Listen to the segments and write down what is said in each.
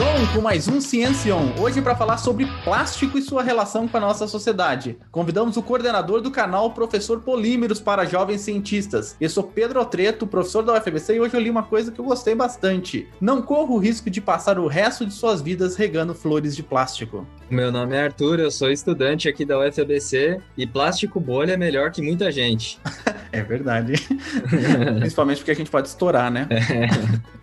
On com mais um Ciência On, hoje para falar sobre plástico e sua relação com a nossa sociedade. Convidamos o coordenador do canal Professor Polímeros para Jovens Cientistas. Eu sou Pedro Otreto, professor da UFBC, e hoje eu li uma coisa que eu gostei bastante. Não corra o risco de passar o resto de suas vidas regando flores de plástico. Meu nome é Arthur, eu sou estudante aqui da UFABC e plástico bolha é melhor que muita gente. é verdade. Principalmente porque a gente pode estourar, né? É.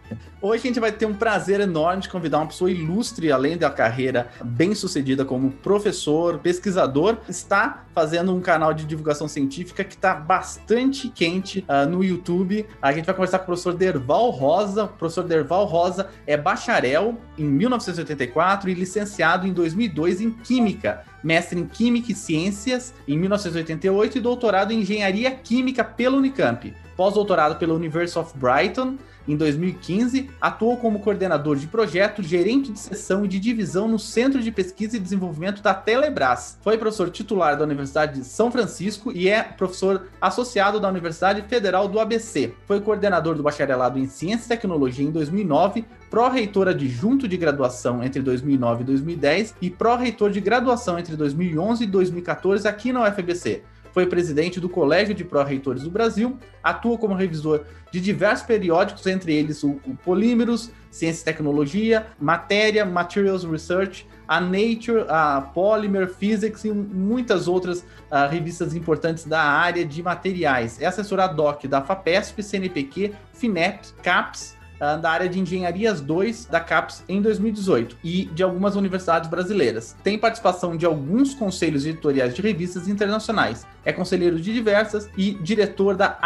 Hoje a gente vai ter um prazer enorme de convidar uma pessoa ilustre, além da carreira bem sucedida como professor, pesquisador, está fazendo um canal de divulgação científica que está bastante quente uh, no YouTube. A gente vai conversar com o professor Derval Rosa. O professor Derval Rosa é bacharel em 1984 e licenciado em 2002 em Química mestre em Química e Ciências em 1988 e doutorado em Engenharia Química pela Unicamp. Pós-doutorado pela University of Brighton em 2015, atuou como coordenador de projeto, gerente de seção e de divisão no Centro de Pesquisa e Desenvolvimento da Telebrás. Foi professor titular da Universidade de São Francisco e é professor associado da Universidade Federal do ABC. Foi coordenador do bacharelado em Ciência e Tecnologia em 2009, pró-reitor adjunto de graduação entre 2009 e 2010 e pró-reitor de graduação entre 2011 e 2014 aqui na UFBC foi presidente do Colégio de Pró-Reitores do Brasil, atua como revisor de diversos periódicos, entre eles o, o Polímeros, Ciência e Tecnologia, Matéria, Materials Research, a Nature, a Polymer Physics e muitas outras uh, revistas importantes da área de materiais. É assessora hoc da FAPESP, CNPq, FINEP, CAPES, uh, da área de Engenharias 2 da CAPES em 2018 e de algumas universidades brasileiras. Tem participação de alguns conselhos editoriais de revistas internacionais. É conselheiro de diversas e diretor da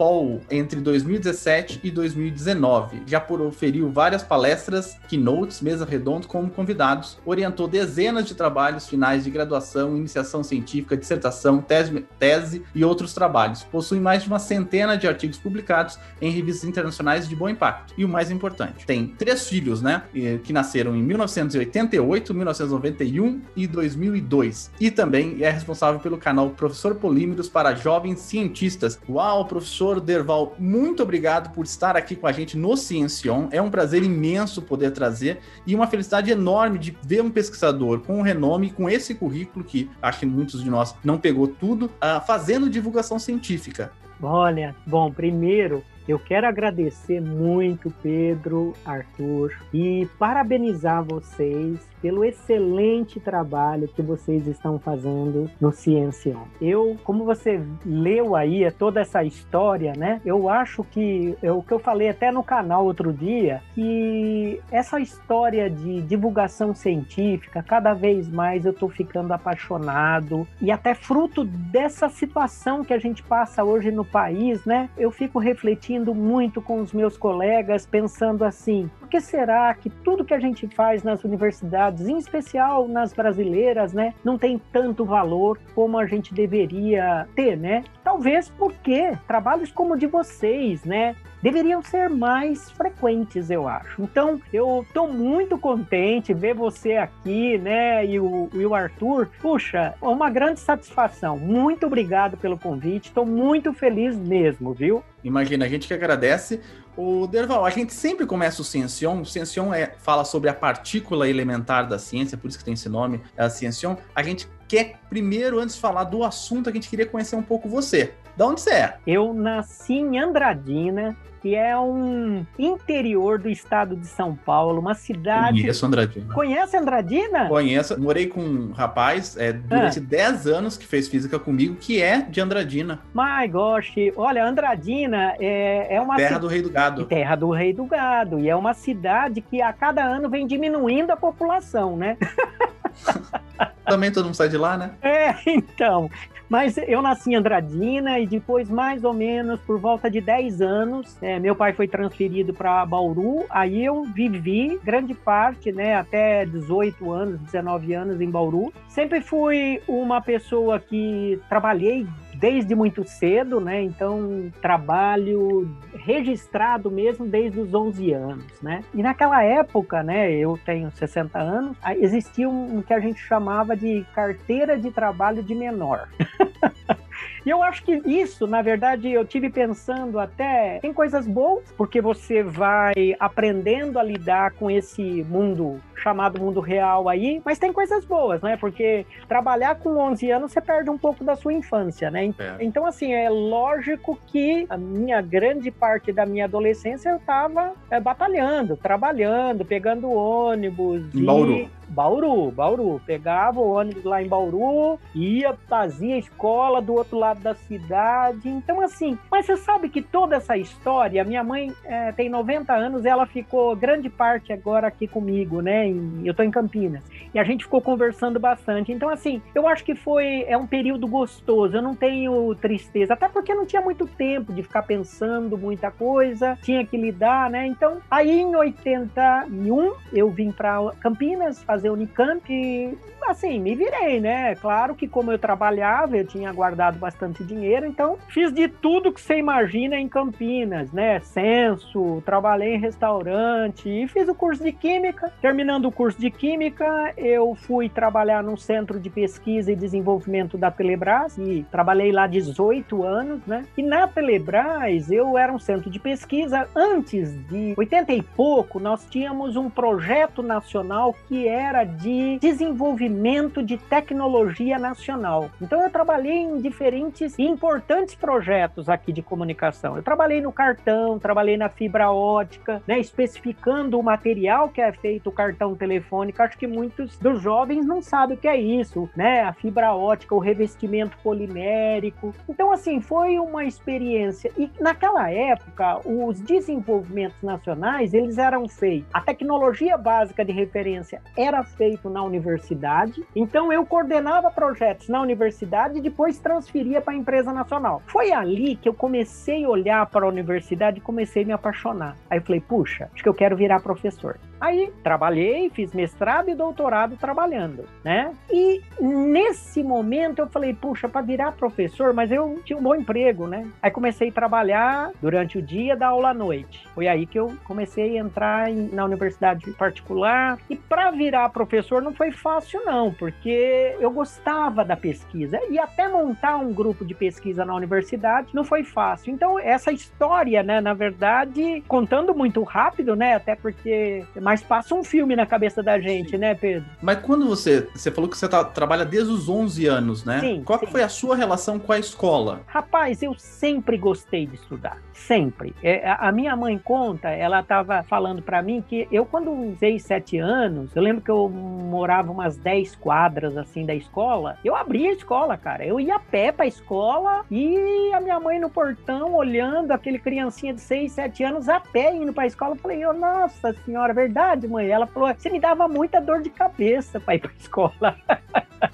ABPOL entre 2017 e 2019. Já proferiu várias palestras, keynotes, mesa redonda como convidados, orientou dezenas de trabalhos finais de graduação, iniciação científica, dissertação, tese, tese e outros trabalhos. Possui mais de uma centena de artigos publicados em revistas internacionais de bom impacto. E o mais importante, tem três filhos, né? Que nasceram em 1988, 1991 e 2002. E também é responsável pelo canal Professor Polímeros para Jovens Cientistas. Uau, professor Derval, muito obrigado por estar aqui com a gente no Ciencion. É um prazer imenso poder trazer e uma felicidade enorme de ver um pesquisador com renome, com esse currículo que acho que muitos de nós não pegou tudo, uh, fazendo divulgação científica. Olha, bom, primeiro eu quero agradecer muito, Pedro, Arthur, e parabenizar vocês pelo excelente trabalho que vocês estão fazendo no Ciência. Eu, como você leu aí é toda essa história, né? Eu acho que é o que eu falei até no canal outro dia, que essa história de divulgação científica, cada vez mais eu tô ficando apaixonado e até fruto dessa situação que a gente passa hoje no país, né? Eu fico refletindo muito com os meus colegas, pensando assim: por que será que tudo que a gente faz nas universidades universidades, em especial nas brasileiras, né, não tem tanto valor como a gente deveria ter, né? Talvez porque trabalhos como o de vocês, né, deveriam ser mais frequentes, eu acho. Então, eu estou muito contente ver você aqui, né, e o, e o Arthur. Puxa, uma grande satisfação. Muito obrigado pelo convite. Estou muito feliz mesmo, viu? Imagina, a gente que agradece. O Derval, a gente sempre começa o Ciencion. O Ciencion é, fala sobre a partícula elementar da ciência, por isso que tem esse nome, é a Ciencion. A gente quer, primeiro, antes de falar do assunto, a gente queria conhecer um pouco você. Da onde você é? Eu nasci em Andradina, que é um interior do estado de São Paulo, uma cidade. Conheço Andradina. Conhece Andradina? Conheço. Morei com um rapaz é, durante ah. 10 anos que fez física comigo, que é de Andradina. My gosh, olha, Andradina é, é uma. Terra do Rei do Gado. Terra do Rei do Gado. E é uma cidade que a cada ano vem diminuindo a população, né? Também todo mundo sai de lá, né? É, então. Mas eu nasci em Andradina e depois, mais ou menos, por volta de 10 anos, é, meu pai foi transferido para Bauru. Aí eu vivi grande parte, né, até 18 anos, 19 anos em Bauru. Sempre fui uma pessoa que trabalhei desde muito cedo, né? Então, trabalho registrado mesmo desde os 11 anos, né? E naquela época, né, eu tenho 60 anos, existia um que a gente chamava de carteira de trabalho de menor. E eu acho que isso, na verdade, eu tive pensando até em coisas boas, porque você vai aprendendo a lidar com esse mundo chamado mundo real aí, mas tem coisas boas, né? Porque trabalhar com 11 anos você perde um pouco da sua infância, né? É. Então, assim, é lógico que a minha grande parte da minha adolescência eu tava é, batalhando, trabalhando, pegando ônibus. Em e... Bauru. Bauru, Bauru. Pegava o ônibus lá em Bauru, ia, fazia escola do outro lado da cidade. Então, assim, mas você sabe que toda essa história, minha mãe é, tem 90 anos, ela ficou grande parte agora aqui comigo, né? Em, eu tô em Campinas. E a gente ficou conversando bastante. Então, assim, eu acho que foi é um período gostoso. Eu não tenho tristeza, até porque não tinha muito tempo de ficar pensando muita coisa, tinha que lidar, né? Então, aí em 81 eu vim para Campinas fazer fazer Unicamp e, assim, me virei, né? Claro que como eu trabalhava, eu tinha guardado bastante dinheiro, então fiz de tudo que você imagina em Campinas, né? Censo, trabalhei em restaurante e fiz o curso de Química. Terminando o curso de Química, eu fui trabalhar num centro de pesquisa e desenvolvimento da Telebrás e trabalhei lá 18 anos, né? E na Telebrás, eu era um centro de pesquisa. Antes de 80 e pouco, nós tínhamos um projeto nacional que era era de desenvolvimento de tecnologia nacional. Então eu trabalhei em diferentes e importantes projetos aqui de comunicação. Eu trabalhei no cartão, trabalhei na fibra ótica, né, especificando o material que é feito o cartão telefônico. Acho que muitos dos jovens não sabem o que é isso, né? A fibra ótica, o revestimento polimérico. Então assim, foi uma experiência e naquela época os desenvolvimentos nacionais, eles eram feitos. A tecnologia básica de referência era feito na universidade. Então eu coordenava projetos na universidade e depois transferia para a empresa nacional. Foi ali que eu comecei a olhar para a universidade e comecei a me apaixonar. Aí eu falei, puxa, acho que eu quero virar professor. Aí trabalhei, fiz mestrado e doutorado trabalhando, né? E nesse momento eu falei, puxa, para virar professor, mas eu tinha um bom emprego, né? Aí comecei a trabalhar durante o dia, da aula à noite. Foi aí que eu comecei a entrar em, na universidade particular. E para virar professor não foi fácil, não, porque eu gostava da pesquisa. E até montar um grupo de pesquisa na universidade não foi fácil. Então, essa história, né, na verdade, contando muito rápido, né? Até porque mas passa um filme na cabeça da gente, sim. né, Pedro? Mas quando você. Você falou que você tá, trabalha desde os 11 anos, né? Sim. Qual sim. foi a sua relação com a escola? Rapaz, eu sempre gostei de estudar. Sempre. É, a minha mãe conta, ela tava falando para mim que eu, quando 6, 7 anos, eu lembro que eu morava umas 10 quadras assim da escola, eu abria a escola, cara. Eu ia a pé pra escola e a minha mãe no portão olhando aquele criancinha de 6, 7 anos a pé indo pra escola. Eu falei, oh, nossa senhora, verdade verdade, mãe. Ela falou: você me dava muita dor de cabeça para ir para escola.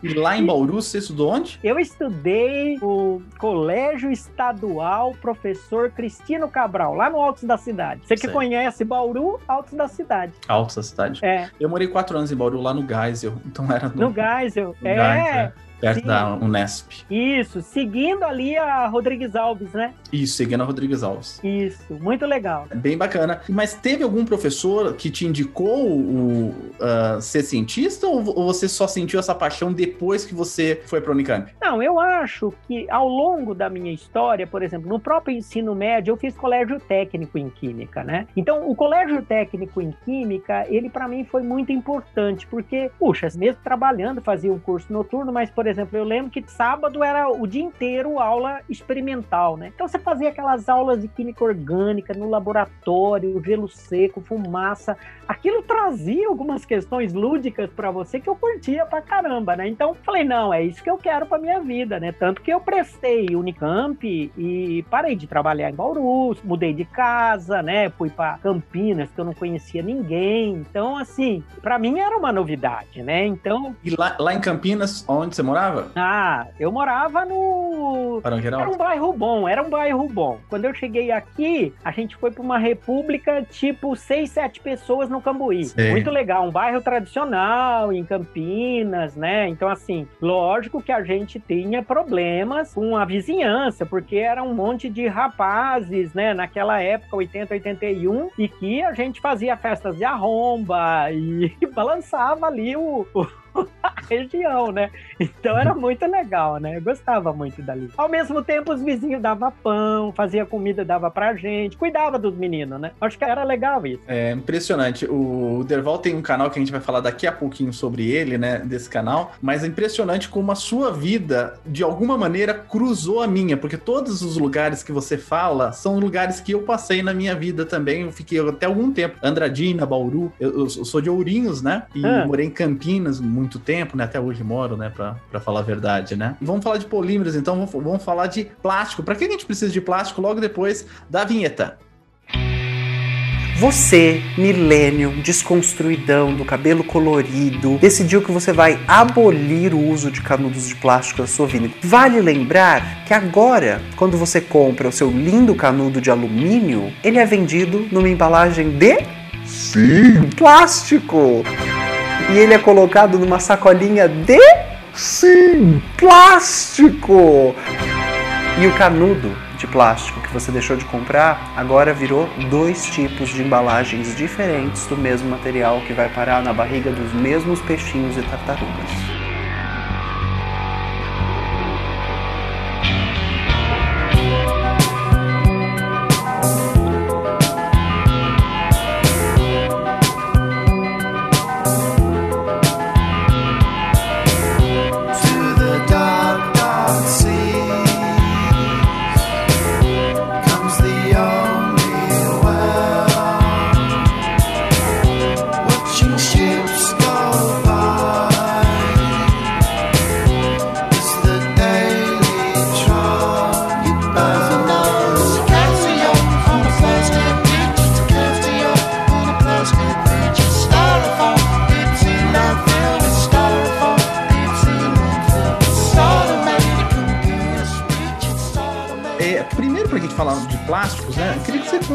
E lá em Bauru, você estudou onde? Eu estudei o Colégio Estadual Professor Cristino Cabral, lá no Altos da Cidade. Você que certo. conhece Bauru, Altos da Cidade. Altos da Cidade? É. Eu morei quatro anos em Bauru, lá no Geisel. Então era no... No Geisel, no é. Geisel perto Sim. da Unesp. Isso, seguindo ali a Rodrigues Alves, né? Isso, seguindo a Rodrigues Alves. Isso, muito legal. Bem bacana. Mas teve algum professor que te indicou o, uh, ser cientista ou, ou você só sentiu essa paixão depois que você foi para Unicamp? Não, eu acho que ao longo da minha história, por exemplo, no próprio ensino médio, eu fiz colégio técnico em química, né? Então, o colégio técnico em química, ele para mim foi muito importante, porque, puxa, mesmo trabalhando, fazia um curso noturno, mas, por por exemplo, eu lembro que sábado era o dia inteiro aula experimental, né? Então você fazia aquelas aulas de química orgânica no laboratório, gelo seco, fumaça. Aquilo trazia algumas questões lúdicas para você que eu curtia pra caramba, né? Então falei, não, é isso que eu quero pra minha vida, né? Tanto que eu prestei Unicamp e parei de trabalhar em Bauru, mudei de casa, né? Fui para Campinas, que eu não conhecia ninguém. Então, assim, para mim era uma novidade, né? Então. E lá, lá em Campinas, onde você mora? Morava? Ah, eu morava no. Era um bairro bom, era um bairro bom. Quando eu cheguei aqui, a gente foi para uma república tipo seis, sete pessoas no Cambuí. Sim. Muito legal, um bairro tradicional em Campinas, né? Então, assim, lógico que a gente tinha problemas com a vizinhança, porque era um monte de rapazes, né? Naquela época, 80, 81, e que a gente fazia festas de arromba e balançava ali o, o a região, né? Então era muito legal, né? Eu gostava muito dali. Ao mesmo tempo, os vizinhos davam pão, fazia comida, dava pra gente, cuidava dos meninos, né? Acho que era legal isso. É impressionante. O Derval tem um canal que a gente vai falar daqui a pouquinho sobre ele, né? Desse canal. Mas é impressionante como a sua vida, de alguma maneira, cruzou a minha, porque todos os lugares que você fala são lugares que eu passei na minha vida também. Eu fiquei até algum tempo. Andradina, Bauru. Eu, eu sou de Ourinhos, né? E ah. morei em Campinas muito muito tempo, né? Até hoje moro, né? Pra, pra falar a verdade, né? Vamos falar de polímeros, então vamos, vamos falar de plástico. Para que a gente precisa de plástico logo depois da vinheta? Você, milênio, desconstruidão, do cabelo colorido, decidiu que você vai abolir o uso de canudos de plástico na sua vida. Vale lembrar que agora, quando você compra o seu lindo canudo de alumínio, ele é vendido numa embalagem de Sim, plástico e ele é colocado numa sacolinha de sim, plástico. E o canudo de plástico que você deixou de comprar agora virou dois tipos de embalagens diferentes do mesmo material que vai parar na barriga dos mesmos peixinhos e tartarugas.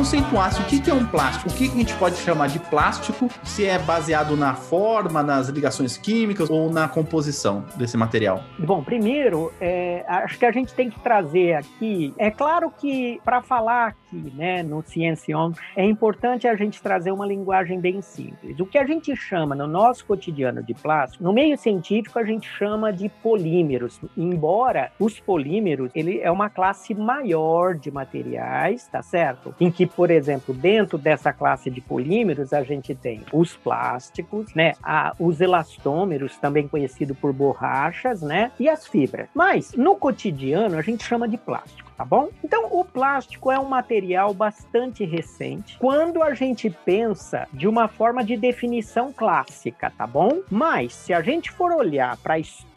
Conceituasse o que é um plástico, o que a gente pode chamar de plástico, se é baseado na forma, nas ligações químicas ou na composição desse material. Bom, primeiro, é, acho que a gente tem que trazer aqui. É claro que para falar aqui, né, no Ciencion, é importante a gente trazer uma linguagem bem simples. O que a gente chama no nosso cotidiano de plástico, no meio científico a gente chama de polímeros, embora os polímeros ele é uma classe maior de materiais, tá certo? Em que, por exemplo, dentro dessa classe de polímeros a gente tem os plásticos, né, a, os elastômeros, também conhecido por borrachas, né, e as fibras. Mas no cotidiano a gente chama de plástico tá bom? Então, o plástico é um material bastante recente quando a gente pensa de uma forma de definição clássica, tá bom? Mas, se a gente for olhar para a história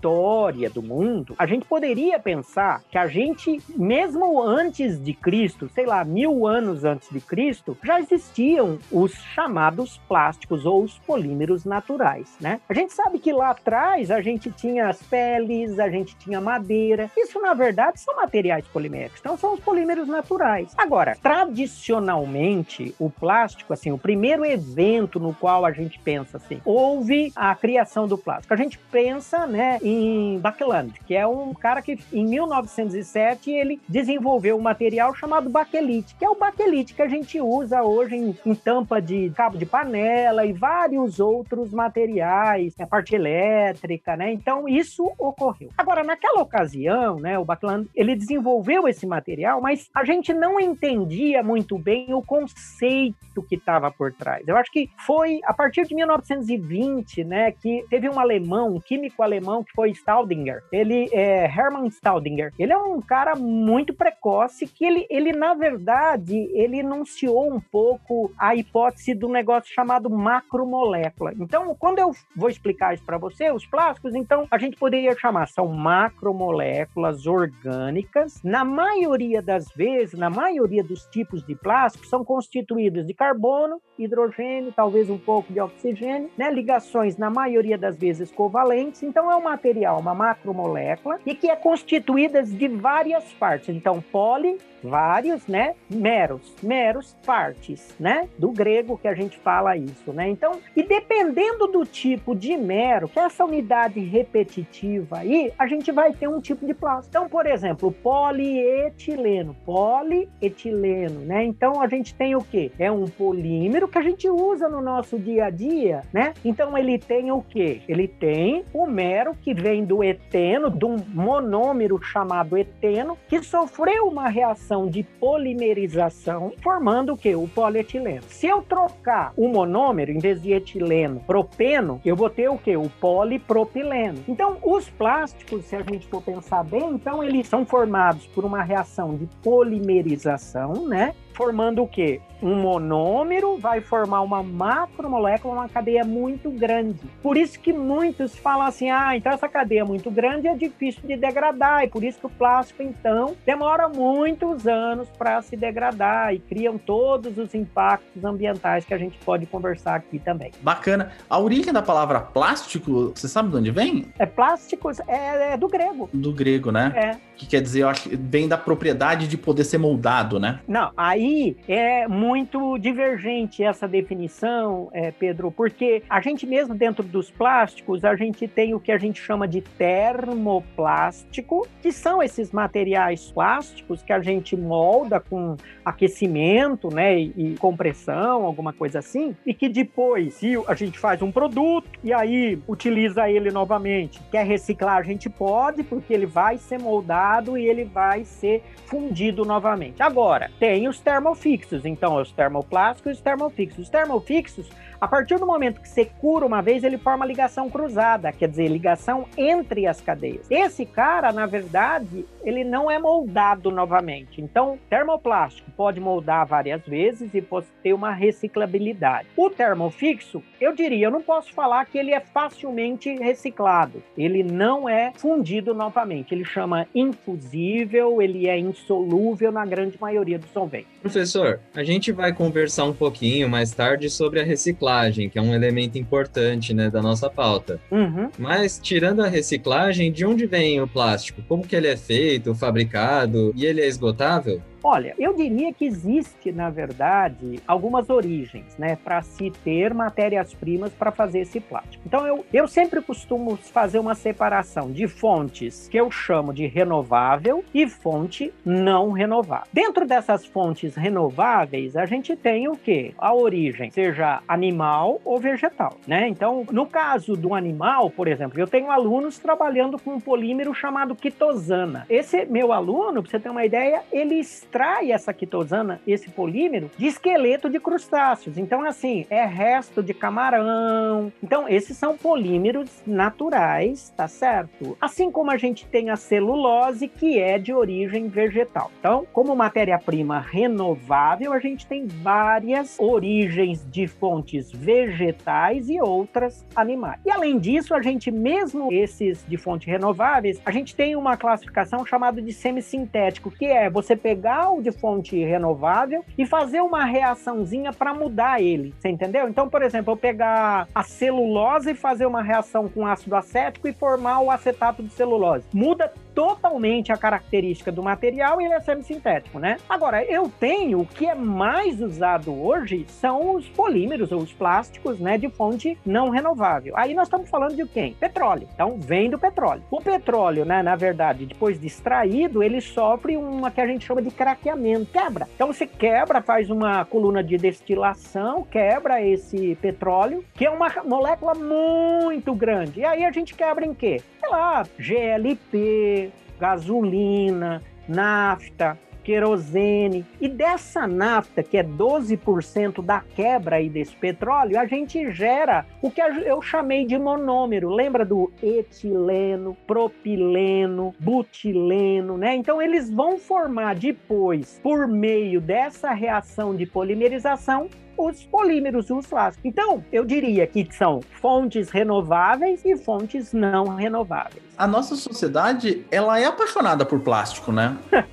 do mundo, a gente poderia pensar que a gente, mesmo antes de Cristo, sei lá, mil anos antes de Cristo, já existiam os chamados plásticos ou os polímeros naturais, né? A gente sabe que lá atrás a gente tinha as peles, a gente tinha madeira. Isso, na verdade, são materiais poliméricos. Então são os polímeros naturais. Agora, tradicionalmente, o plástico, assim, o primeiro evento no qual a gente pensa assim, houve a criação do plástico. A gente pensa, né, em Bakeland, que é um cara que em 1907 ele desenvolveu um material chamado baquelite, que é o baquelite que a gente usa hoje em, em tampa de cabo de panela e vários outros materiais, a parte elétrica, né? Então isso ocorreu. Agora, naquela ocasião, né, o Bakeland, ele desenvolveu esse material, mas a gente não entendia muito bem o conceito que estava por trás. Eu acho que foi a partir de 1920, né, que teve um alemão, um químico alemão que foi Staudinger. Ele é Hermann Staudinger. Ele é um cara muito precoce que ele, ele na verdade, ele enunciou um pouco a hipótese do negócio chamado macromolécula. Então, quando eu vou explicar isso para você, os plásticos, então a gente poderia chamar são macromoléculas orgânicas na maioria das vezes, na maioria dos tipos de plástico, são constituídos de carbono, hidrogênio, talvez um pouco de oxigênio, né? ligações na maioria das vezes covalentes. Então é um material, uma macromolécula, e que é constituída de várias partes. Então, poli, vários, né? Meros, meros partes, né? Do grego que a gente fala isso, né? Então, e dependendo do tipo de mero, que é essa unidade repetitiva aí, a gente vai ter um tipo de plástico. Então, por exemplo, polietileno, polietileno, né? Então a gente tem o que? É um polímero que a gente usa no nosso dia a dia, né? Então ele tem o que? Ele tem o mero que vem do eteno, de um monômero chamado eteno, que sofreu uma reação de polimerização, formando o que? O polietileno. Se eu trocar o monômero, em vez de etileno, propeno, eu vou ter o que? O polipropileno. Então, os plásticos, se a gente for pensar bem, então eles são formados por uma reação de polimerização, né? Formando o quê? Um monômero vai formar uma macromolécula, uma cadeia muito grande. Por isso que muitos falam assim: ah, então essa cadeia é muito grande é difícil de degradar, e por isso que o plástico, então, demora muitos anos para se degradar e criam todos os impactos ambientais que a gente pode conversar aqui também. Bacana. A origem da palavra plástico, você sabe de onde vem? É plásticos, é, é do grego. Do grego, né? É. Que quer dizer, eu acho, vem da propriedade de poder ser moldado, né? Não, aí aí é muito divergente essa definição, é, Pedro, porque a gente mesmo dentro dos plásticos, a gente tem o que a gente chama de termoplástico, que são esses materiais plásticos que a gente molda com aquecimento, né, e, e compressão, alguma coisa assim, e que depois, se a gente faz um produto e aí utiliza ele novamente, quer reciclar, a gente pode, porque ele vai ser moldado e ele vai ser fundido novamente. Agora, tem os termofixos. Então, os termoplásticos e os termofixos. Os termofixos a partir do momento que você cura uma vez, ele forma ligação cruzada, quer dizer, ligação entre as cadeias. Esse cara, na verdade, ele não é moldado novamente. Então, termoplástico pode moldar várias vezes e pode ter uma reciclabilidade. O termofixo, eu diria, eu não posso falar que ele é facilmente reciclado. Ele não é fundido novamente. Ele chama infusível, ele é insolúvel na grande maioria dos solventes. Professor, a gente vai conversar um pouquinho mais tarde sobre a reciclagem reciclagem, que é um elemento importante né, da nossa pauta. Uhum. Mas, tirando a reciclagem, de onde vem o plástico? Como que ele é feito, fabricado? E ele é esgotável? Olha, eu diria que existe, na verdade, algumas origens, né, para se ter matérias-primas para fazer esse plástico. Então, eu, eu sempre costumo fazer uma separação de fontes que eu chamo de renovável e fonte não renovável. Dentro dessas fontes renováveis, a gente tem o que? A origem, seja animal ou vegetal, né? Então, no caso do animal, por exemplo, eu tenho alunos trabalhando com um polímero chamado quitosana. Esse meu aluno, para você ter uma ideia, ele extrai essa quitosana, esse polímero, de esqueleto de crustáceos. Então, assim, é resto de camarão. Então, esses são polímeros naturais, tá certo? Assim como a gente tem a celulose, que é de origem vegetal. Então, como matéria-prima renovável, a gente tem várias origens de fontes vegetais e outras animais. E além disso, a gente, mesmo esses de fontes renováveis, a gente tem uma classificação chamada de semissintético, que é você pegar de fonte renovável e fazer uma reaçãozinha para mudar ele. Você entendeu? Então, por exemplo, eu pegar a celulose e fazer uma reação com ácido acético e formar o acetato de celulose. Muda totalmente a característica do material e ele é semissintético, né? Agora, eu tenho o que é mais usado hoje são os polímeros ou os plásticos, né, de fonte não renovável. Aí nós estamos falando de quem? Petróleo. Então, vem do petróleo. O petróleo, né, na verdade, depois de extraído, ele sofre uma que a gente chama de craqueamento, quebra. Então, você quebra, faz uma coluna de destilação, quebra esse petróleo, que é uma molécula muito grande. E aí a gente quebra em quê? Sei lá, GLP, gasolina, nafta, querosene. E dessa nafta, que é 12% da quebra aí desse petróleo, a gente gera o que eu chamei de monômero. Lembra do etileno, propileno, butileno, né? Então eles vão formar depois, por meio dessa reação de polimerização, os polímeros, os plásticos. Então, eu diria que são fontes renováveis e fontes não renováveis. A nossa sociedade, ela é apaixonada por plástico, né?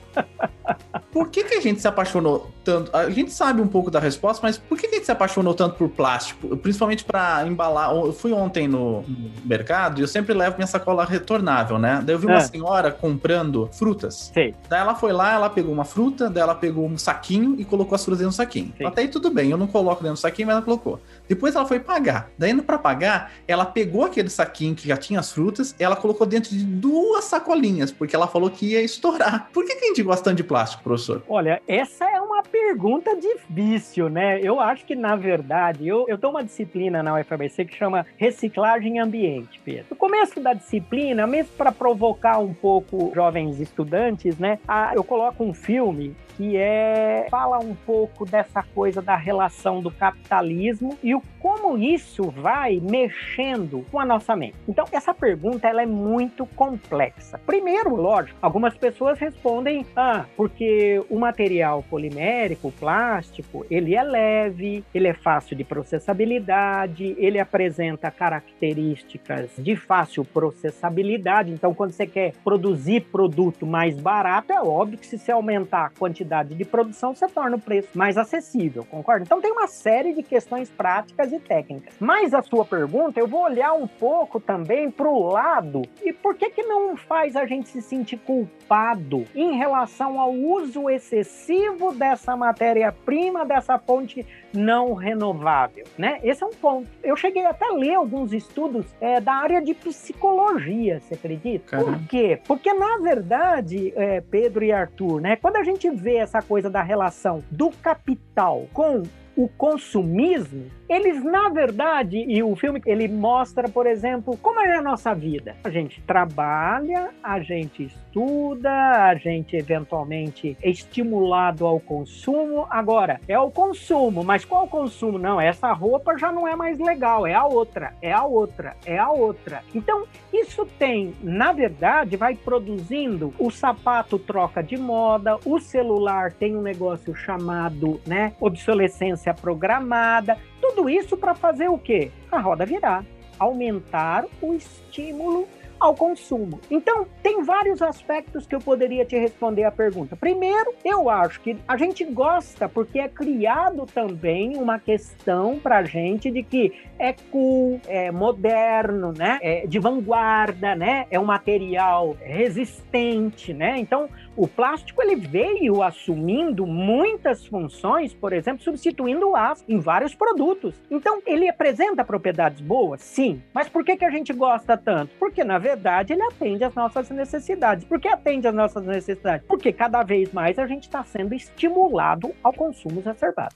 Por que, que a gente se apaixonou tanto? A gente sabe um pouco da resposta, mas por que, que a gente se apaixonou tanto por plástico? Principalmente para embalar. Eu fui ontem no, mercado e eu sempre levo minha sacola retornável, né? Daí eu vi uma é. senhora comprando frutas. Sim. Daí ela foi lá, ela pegou uma fruta, daí ela pegou um saquinho e colocou as frutas do saquinho. Sim. Até aí tudo bem, eu não coloco dentro do saquinho, mas ela colocou. Depois ela foi pagar. Daí, indo para pagar, ela pegou aquele saquinho que já tinha as frutas, ela colocou dentro de duas sacolinhas, porque ela falou que ia estourar. Por que, que a gente gosta tanto de plástico, professor? Olha, essa é uma pergunta difícil, né? Eu acho que, na verdade, eu, eu dou uma disciplina na UFABC que chama Reciclagem Ambiente, Pedro. No começo da disciplina, mesmo para provocar um pouco jovens estudantes, né? eu coloco um filme que é fala um pouco dessa coisa da relação do capitalismo e o como isso vai mexendo com a nossa mente. Então, essa pergunta ela é muito complexa. Primeiro, lógico, algumas pessoas respondem: "Ah, porque o material polimérico, o plástico, ele é leve, ele é fácil de processabilidade, ele apresenta características de fácil processabilidade. Então, quando você quer produzir produto mais barato, é óbvio que se você aumentar a quantidade de produção, você torna o preço mais acessível, concorda? Então, tem uma série de questões práticas e técnicas. Mas a sua pergunta, eu vou olhar um pouco também para o lado e por que que não faz a gente se sentir culpado em relação ao uso excessivo dessa matéria-prima, dessa fonte não renovável, né? Esse é um ponto. Eu cheguei até a ler alguns estudos é, da área de psicologia, você acredita? Caramba. Por quê? Porque, na verdade, é, Pedro e Arthur, né? Quando a gente vê essa coisa da relação do capital com o consumismo, eles na verdade, e o filme ele mostra, por exemplo, como é a nossa vida. A gente trabalha, a gente estuda, a gente eventualmente é estimulado ao consumo. Agora, é o consumo, mas qual consumo? Não, essa roupa já não é mais legal, é a outra, é a outra, é a outra. Então, isso tem, na verdade, vai produzindo o sapato troca de moda, o celular tem um negócio chamado, né, obsolescência programada. Tudo isso para fazer o quê? A roda virar, aumentar o estímulo ao consumo. Então, tem vários aspectos que eu poderia te responder a pergunta. Primeiro, eu acho que a gente gosta porque é criado também uma questão para gente de que é cool, é moderno, né? É de vanguarda, né? É um material resistente, né? Então, o plástico ele veio assumindo muitas funções, por exemplo, substituindo o aço em vários produtos. Então, ele apresenta propriedades boas? Sim. Mas por que, que a gente gosta tanto? Porque, na verdade, ele atende às nossas necessidades. Por que atende às nossas necessidades? Porque cada vez mais a gente está sendo estimulado ao consumo exacerbado.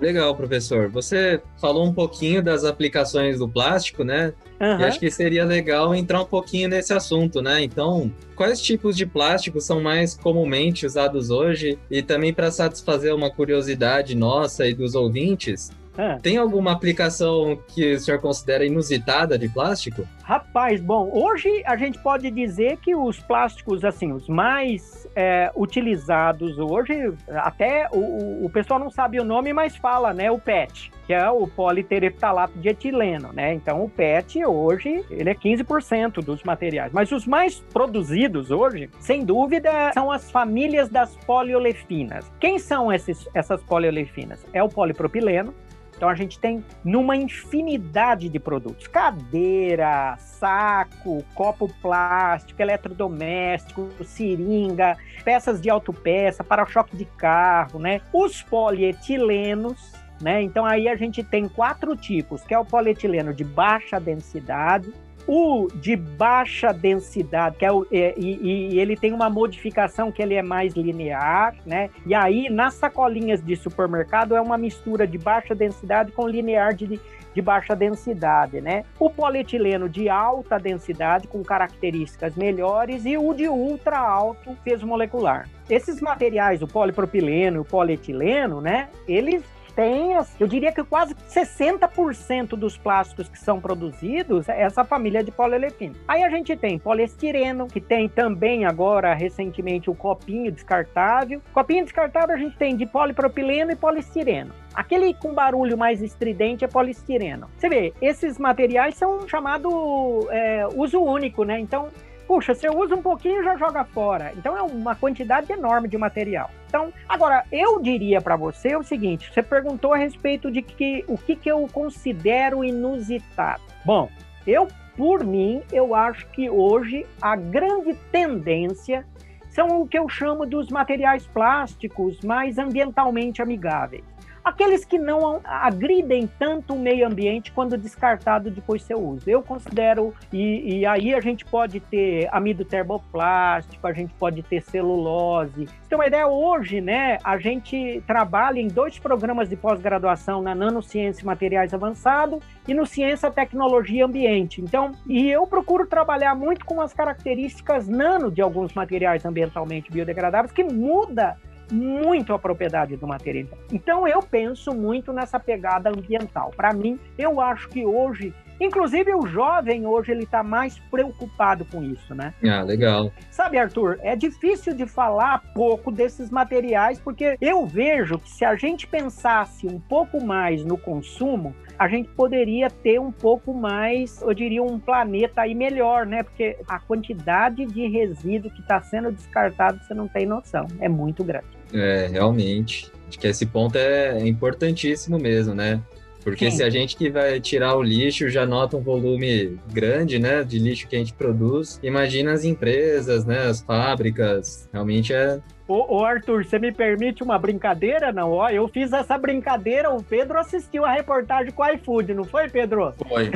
Legal, professor. Você falou um pouquinho das aplicações do plástico, né? Uhum. E acho que seria legal entrar um pouquinho nesse assunto, né? Então, quais tipos de plástico são mais comumente usados hoje? E também para satisfazer uma curiosidade nossa e dos ouvintes, é. Tem alguma aplicação que o senhor considera inusitada de plástico? Rapaz, bom, hoje a gente pode dizer que os plásticos, assim, os mais é, utilizados hoje, até o, o pessoal não sabe o nome, mas fala, né? O PET que é o politereptalato de etileno, né? Então o PET hoje, ele é 15% dos materiais, mas os mais produzidos hoje, sem dúvida, são as famílias das poliolefinas. Quem são esses, essas poliolefinas? É o polipropileno, então a gente tem numa infinidade de produtos: cadeira, saco, copo plástico, eletrodoméstico, seringa, peças de autopeça, para-choque de carro, né? Os polietilenos, né? Então aí a gente tem quatro tipos, que é o polietileno de baixa densidade, o de baixa densidade, que é o, é, e, e, ele tem uma modificação que ele é mais linear, né? E aí, nas sacolinhas de supermercado, é uma mistura de baixa densidade com linear de, de baixa densidade, né? O polietileno de alta densidade, com características melhores, e o de ultra alto peso molecular. Esses materiais, o polipropileno e o polietileno, né? Eles tem, eu diria que quase 60% dos plásticos que são produzidos é essa família de poliolefino. Aí a gente tem poliestireno, que tem também agora, recentemente, o copinho descartável. Copinho descartável a gente tem de polipropileno e poliestireno. Aquele com barulho mais estridente é polistireno. Você vê, esses materiais são chamado é, uso único, né? Então, puxa, você usa um pouquinho e já joga fora. Então é uma quantidade enorme de material. Então, agora, eu diria para você o seguinte: você perguntou a respeito de que, o que, que eu considero inusitado. Bom, eu, por mim, eu acho que hoje a grande tendência são o que eu chamo dos materiais plásticos mais ambientalmente amigáveis aqueles que não agridem tanto o meio ambiente quando descartado depois seu uso. Eu considero, e, e, aí a gente pode ter amido termoplástico, a gente pode ter celulose. Tem uma ideia, hoje, né, a gente trabalha em dois programas de pós-graduação na Nanociência e Materiais Avançado e no Ciência, Tecnologia e Ambiente. Então, e eu procuro trabalhar muito com as características nano de alguns materiais ambientalmente biodegradáveis que muda muito a propriedade do material. Então eu penso muito nessa pegada ambiental. Para mim, eu acho que hoje Inclusive o jovem hoje ele está mais preocupado com isso, né? Ah, legal. Sabe, Arthur, é difícil de falar pouco desses materiais porque eu vejo que se a gente pensasse um pouco mais no consumo, a gente poderia ter um pouco mais, eu diria, um planeta aí melhor, né? Porque a quantidade de resíduo que está sendo descartado, você não tem noção, é muito grande. É, realmente. Acho que esse ponto é importantíssimo mesmo, né? Porque se a gente que vai tirar o lixo já nota um volume grande, né, de lixo que a gente produz, imagina as empresas, né, as fábricas. Realmente é Ô, ô, Arthur, você me permite uma brincadeira? Não, ó, eu fiz essa brincadeira, o Pedro assistiu a reportagem com o iFood, não foi, Pedro? Foi.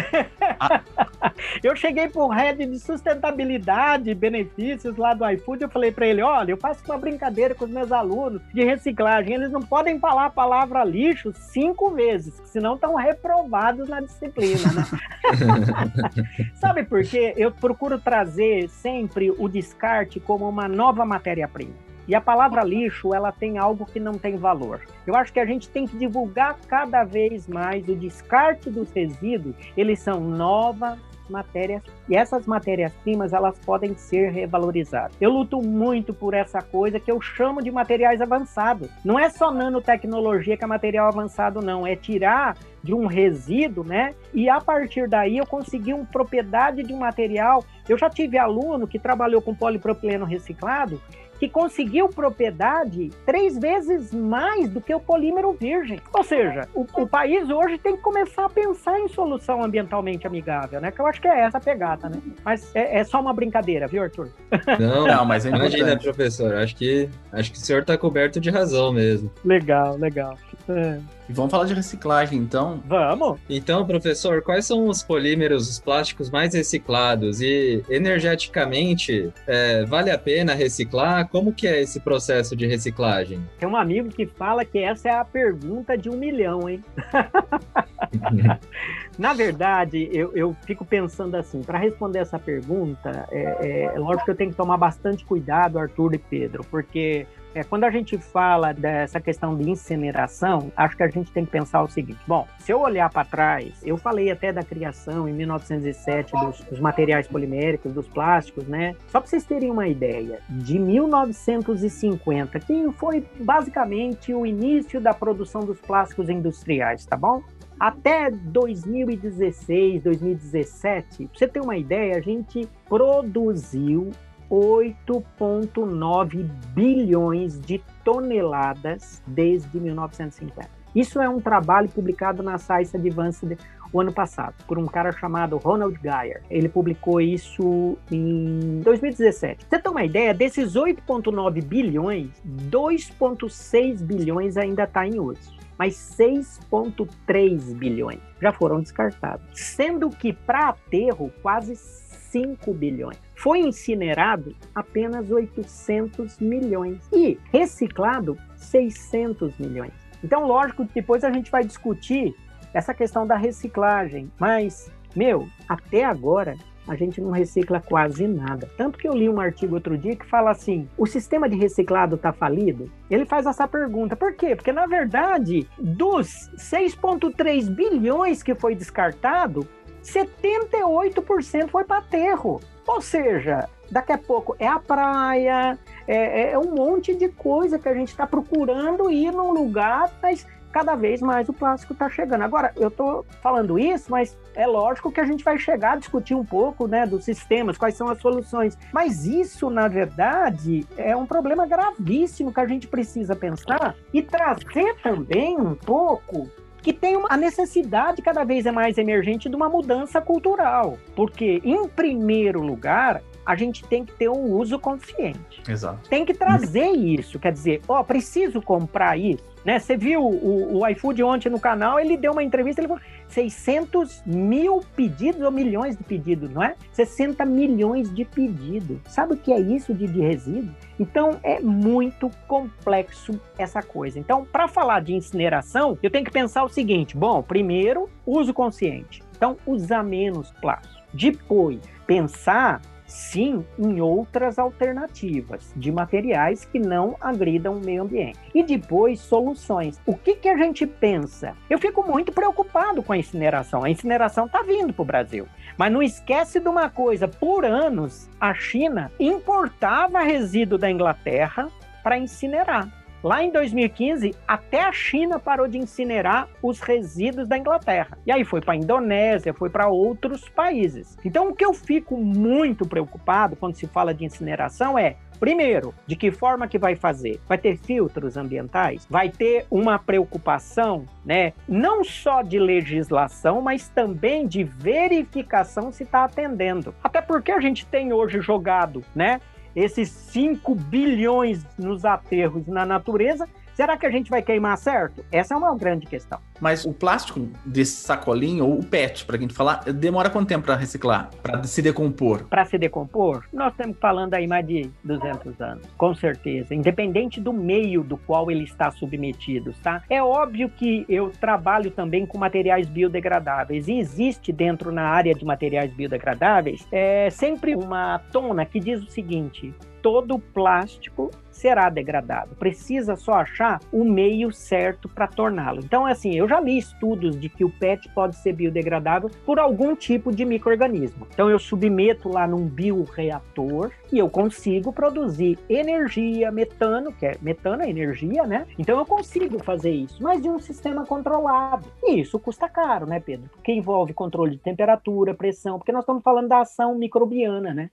eu cheguei pro head de sustentabilidade e benefícios lá do iFood, eu falei para ele, olha, eu faço uma brincadeira com os meus alunos de reciclagem, eles não podem falar a palavra lixo cinco vezes, senão estão reprovados na disciplina, né? Sabe por quê? Eu procuro trazer sempre o descarte como uma nova matéria-prima. E a palavra lixo, ela tem algo que não tem valor. Eu acho que a gente tem que divulgar cada vez mais o descarte dos resíduos. Eles são novas matérias e essas matérias-primas elas podem ser revalorizadas. Eu luto muito por essa coisa que eu chamo de materiais avançados. Não é só nanotecnologia que é material avançado não, é tirar de um resíduo, né? E a partir daí eu consegui uma propriedade de um material. Eu já tive aluno que trabalhou com polipropileno reciclado que conseguiu propriedade três vezes mais do que o polímero virgem. Ou seja, o, o, país hoje tem que começar a pensar em solução ambientalmente amigável, né? Que eu acho que é essa a pegada, né? Mas é, é só uma brincadeira, viu, Arthur? Não, não mas é imagina, professor. Acho que, acho que o senhor está coberto de razão mesmo. Legal, legal. É. E vamos falar de reciclagem, então? Vamos! Então, professor, quais são os polímeros, os plásticos mais reciclados? E energeticamente, é, vale a pena reciclar? Como que é esse processo de reciclagem? Tem um amigo que fala que essa é a pergunta de um milhão, hein? Na verdade, eu, eu fico pensando assim, para responder essa pergunta, é, é, lógico que eu tenho que tomar bastante cuidado, Arthur e Pedro, porque é, quando a gente fala dessa questão de incineração, acho que a gente tem que pensar o seguinte: bom, se eu olhar para trás, eu falei até da criação em 1907 dos, dos materiais poliméricos, dos plásticos, né? Só para vocês terem uma ideia, de 1950, que foi basicamente o início da produção dos plásticos industriais, tá bom? Até 2016, 2017, pra você ter uma ideia, a gente produziu 8,9 bilhões de toneladas desde 1950. Isso é um trabalho publicado na Science Advanced o ano passado, por um cara chamado Ronald Geyer. Ele publicou isso em 2017. Você tem uma ideia, desses 8,9 bilhões, 2,6 bilhões ainda está em uso mas 6,3 bilhões já foram descartados, sendo que para aterro quase 5 bilhões. Foi incinerado apenas 800 milhões e reciclado 600 milhões. Então, lógico depois a gente vai discutir essa questão da reciclagem, mas, meu, até agora a gente não recicla quase nada. Tanto que eu li um artigo outro dia que fala assim: o sistema de reciclado está falido? Ele faz essa pergunta. Por quê? Porque, na verdade, dos 6,3 bilhões que foi descartado, 78% foi para aterro. Ou seja, daqui a pouco é a praia, é, é um monte de coisa que a gente está procurando ir num lugar, mas cada vez mais o plástico está chegando. Agora, eu estou falando isso, mas é lógico que a gente vai chegar a discutir um pouco né, dos sistemas, quais são as soluções. Mas isso, na verdade, é um problema gravíssimo que a gente precisa pensar e trazer também um pouco que tem uma, a necessidade cada vez é mais emergente de uma mudança cultural. Porque, em primeiro lugar, a gente tem que ter um uso consciente. Exato. Tem que trazer isso, quer dizer, ó, oh, preciso comprar isso. Né? Você viu o, o iFood ontem no canal, ele deu uma entrevista, ele falou 600 mil pedidos ou milhões de pedidos, não é? 60 milhões de pedidos. Sabe o que é isso de, de resíduo? Então é muito complexo essa coisa. Então, para falar de incineração, eu tenho que pensar o seguinte: bom, primeiro, uso consciente. Então, usar menos plástico. Depois, pensar sim em outras alternativas de materiais que não agridam o meio ambiente. E depois, soluções. O que, que a gente pensa? Eu fico muito preocupado com a incineração. A incineração está vindo para o Brasil. Mas não esquece de uma coisa: por anos, a China importava resíduo da Inglaterra para incinerar. Lá em 2015, até a China parou de incinerar os resíduos da Inglaterra. E aí foi para a Indonésia, foi para outros países. Então, o que eu fico muito preocupado quando se fala de incineração é Primeiro, de que forma que vai fazer? Vai ter filtros ambientais? Vai ter uma preocupação, né, não só de legislação, mas também de verificação se está atendendo. Até porque a gente tem hoje jogado, né, esses 5 bilhões nos aterros na natureza Será que a gente vai queimar certo? Essa é uma grande questão. Mas o plástico desse sacolinho, ou o PET, para gente falar, demora quanto tempo para reciclar? Para se decompor? Para se decompor, nós estamos falando aí mais de 200 anos, com certeza. Independente do meio do qual ele está submetido, tá? É óbvio que eu trabalho também com materiais biodegradáveis e existe dentro na área de materiais biodegradáveis é, sempre uma tona que diz o seguinte: todo plástico será degradado. Precisa só achar o meio certo para torná-lo. Então, assim, eu já li estudos de que o PET pode ser biodegradável por algum tipo de microorganismo. Então, eu submeto lá num bioreator e eu consigo produzir energia, metano, que é metano é energia, né? Então, eu consigo fazer isso, mas de um sistema controlado. E isso custa caro, né, Pedro? Porque envolve controle de temperatura, pressão, porque nós estamos falando da ação microbiana, né?